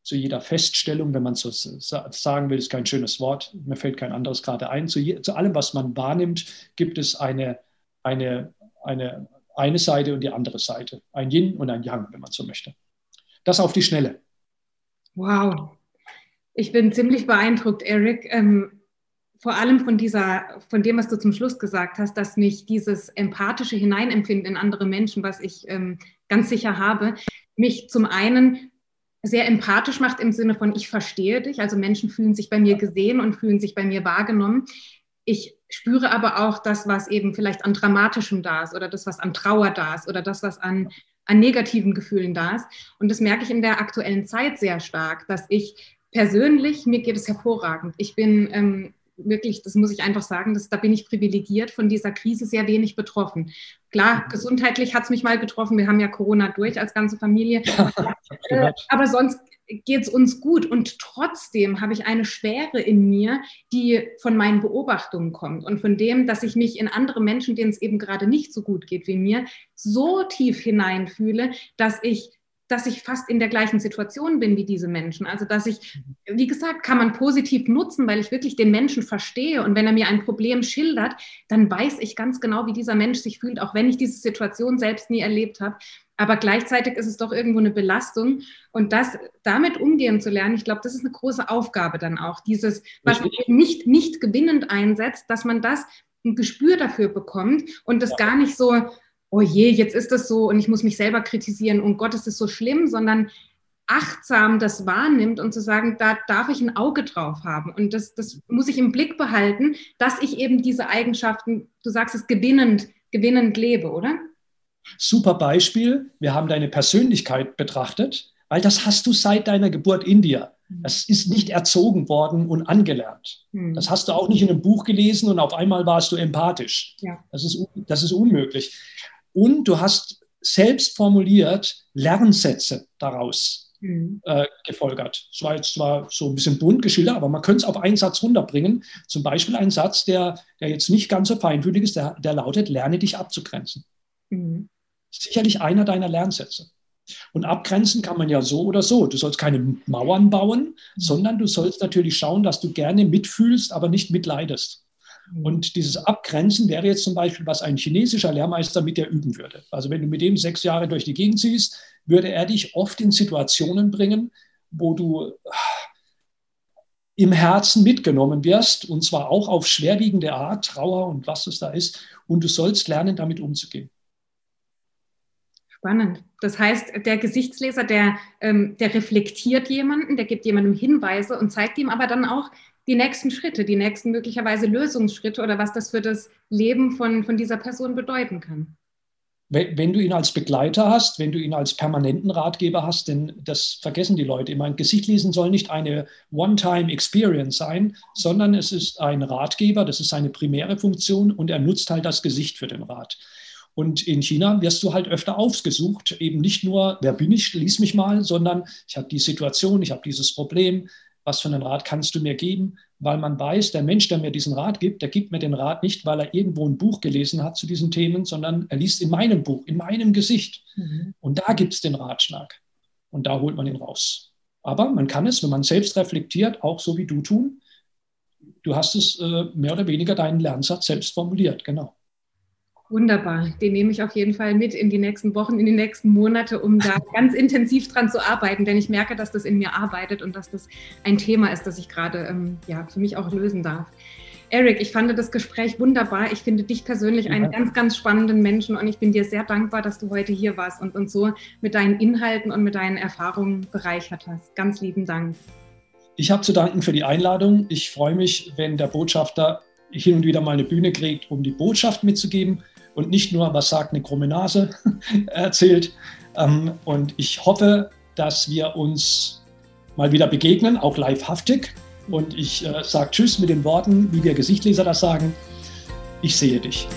[SPEAKER 2] zu jeder Feststellung, wenn man so sagen will, ist kein schönes Wort, mir fällt kein anderes gerade ein, zu, je, zu allem, was man wahrnimmt, gibt es eine, eine, eine, eine Seite und die andere Seite. Ein Yin und ein Yang, wenn man so möchte. Das auf die Schnelle.
[SPEAKER 1] Wow. Ich bin ziemlich beeindruckt, Eric. Ähm, vor allem von dieser, von dem, was du zum Schluss gesagt hast, dass mich dieses empathische Hineinempfinden in andere Menschen, was ich ähm, ganz sicher habe, mich zum einen sehr empathisch macht im Sinne von, ich verstehe dich. Also Menschen fühlen sich bei mir gesehen und fühlen sich bei mir wahrgenommen. Ich spüre aber auch das, was eben vielleicht an Dramatischem da ist oder das, was an Trauer da ist oder das, was an, an negativen Gefühlen da ist. Und das merke ich in der aktuellen Zeit sehr stark, dass ich persönlich, mir geht es hervorragend. Ich bin ähm, wirklich, das muss ich einfach sagen, dass, da bin ich privilegiert, von dieser Krise sehr wenig betroffen. Klar, mhm. gesundheitlich hat es mich mal getroffen. Wir haben ja Corona durch als ganze Familie. äh, aber sonst geht es uns gut. Und trotzdem habe ich eine Schwere in mir, die von meinen Beobachtungen kommt und von dem, dass ich mich in andere Menschen, denen es eben gerade nicht so gut geht wie mir, so tief hineinfühle, dass ich dass ich fast in der gleichen Situation bin wie diese Menschen. Also dass ich, wie gesagt, kann man positiv nutzen, weil ich wirklich den Menschen verstehe. Und wenn er mir ein Problem schildert, dann weiß ich ganz genau, wie dieser Mensch sich fühlt, auch wenn ich diese Situation selbst nie erlebt habe. Aber gleichzeitig ist es doch irgendwo eine Belastung. Und das damit umgehen zu lernen, ich glaube, das ist eine große Aufgabe dann auch. Dieses, was man nicht, nicht gewinnend einsetzt, dass man das ein Gespür dafür bekommt und das ja. gar nicht so, oh je, jetzt ist das so und ich muss mich selber kritisieren und Gott, ist das so schlimm, sondern achtsam das wahrnimmt und zu sagen, da darf ich ein Auge drauf haben. Und das, das muss ich im Blick behalten, dass ich eben diese Eigenschaften, du sagst es, gewinnend, gewinnend lebe, oder?
[SPEAKER 2] Super Beispiel. Wir haben deine Persönlichkeit betrachtet, weil das hast du seit deiner Geburt in dir. Mhm. Das ist nicht erzogen worden und angelernt. Mhm. Das hast du auch nicht in einem Buch gelesen und auf einmal warst du empathisch. Ja. Das, ist, das ist unmöglich. Und du hast selbst formuliert Lernsätze daraus mhm. äh, gefolgert. Das war jetzt zwar so ein bisschen bunt geschildert, aber man könnte es auf einen Satz runterbringen. Zum Beispiel ein Satz, der, der jetzt nicht ganz so feinfühlig ist, der, der lautet, lerne dich abzugrenzen. Mhm. Sicherlich einer deiner Lernsätze. Und abgrenzen kann man ja so oder so. Du sollst keine Mauern bauen, mhm. sondern du sollst natürlich schauen, dass du gerne mitfühlst, aber nicht mitleidest. Mhm. Und dieses Abgrenzen wäre jetzt zum Beispiel, was ein chinesischer Lehrmeister mit dir üben würde. Also wenn du mit dem sechs Jahre durch die Gegend ziehst, würde er dich oft in Situationen bringen, wo du ah, im Herzen mitgenommen wirst, und zwar auch auf schwerwiegende Art, Trauer und was es da ist, und du sollst lernen, damit umzugehen.
[SPEAKER 1] Spannend. Das heißt, der Gesichtsleser, der, ähm, der reflektiert jemanden, der gibt jemandem Hinweise und zeigt ihm aber dann auch, die nächsten Schritte, die nächsten möglicherweise Lösungsschritte oder was das für das Leben von, von dieser Person bedeuten kann.
[SPEAKER 2] Wenn, du ihn als Begleiter hast, wenn du ihn als permanenten Ratgeber hast, denn das vergessen die Leute immer. Ein Gesicht lesen soll nicht eine One-Time-Experience sein, sondern es ist ein Ratgeber, das ist seine primäre Funktion und er nutzt halt das Gesicht für den Rat. Und in China wirst du halt öfter aufgesucht, eben nicht nur, wer bin ich, lies mich mal, sondern ich habe die Situation, ich habe dieses Problem, was für einen Rat kannst du mir geben? Weil man weiß, der Mensch, der mir diesen Rat gibt, der gibt mir den Rat nicht, weil er irgendwo ein Buch gelesen hat zu diesen Themen, sondern er liest in meinem Buch, in meinem Gesicht. Mhm. Und da gibt es den Ratschlag. Und da holt man ihn raus. Aber man kann es, wenn man selbst reflektiert, auch so wie du tun. Du hast es äh, mehr oder weniger deinen Lernsatz selbst formuliert, genau.
[SPEAKER 1] Wunderbar. Den nehme ich auf jeden Fall mit in die nächsten Wochen, in die nächsten Monate, um da ganz intensiv dran zu arbeiten, denn ich merke, dass das in mir arbeitet und dass das ein Thema ist, das ich gerade ähm, ja, für mich auch lösen darf. Eric, ich fand das Gespräch wunderbar. Ich finde dich persönlich einen ganz, ganz spannenden Menschen und ich bin dir sehr dankbar, dass du heute hier warst und uns so mit deinen Inhalten und mit deinen Erfahrungen bereichert hast. Ganz lieben Dank.
[SPEAKER 2] Ich habe zu danken für die Einladung. Ich freue mich, wenn der Botschafter hin und wieder mal eine Bühne kriegt, um die Botschaft mitzugeben und nicht nur, was sagt eine krumme Nase, erzählt. Ähm, und ich hoffe, dass wir uns mal wieder begegnen, auch livehaftig. Und ich äh, sage Tschüss mit den Worten, wie wir Gesichtleser das sagen. Ich sehe dich.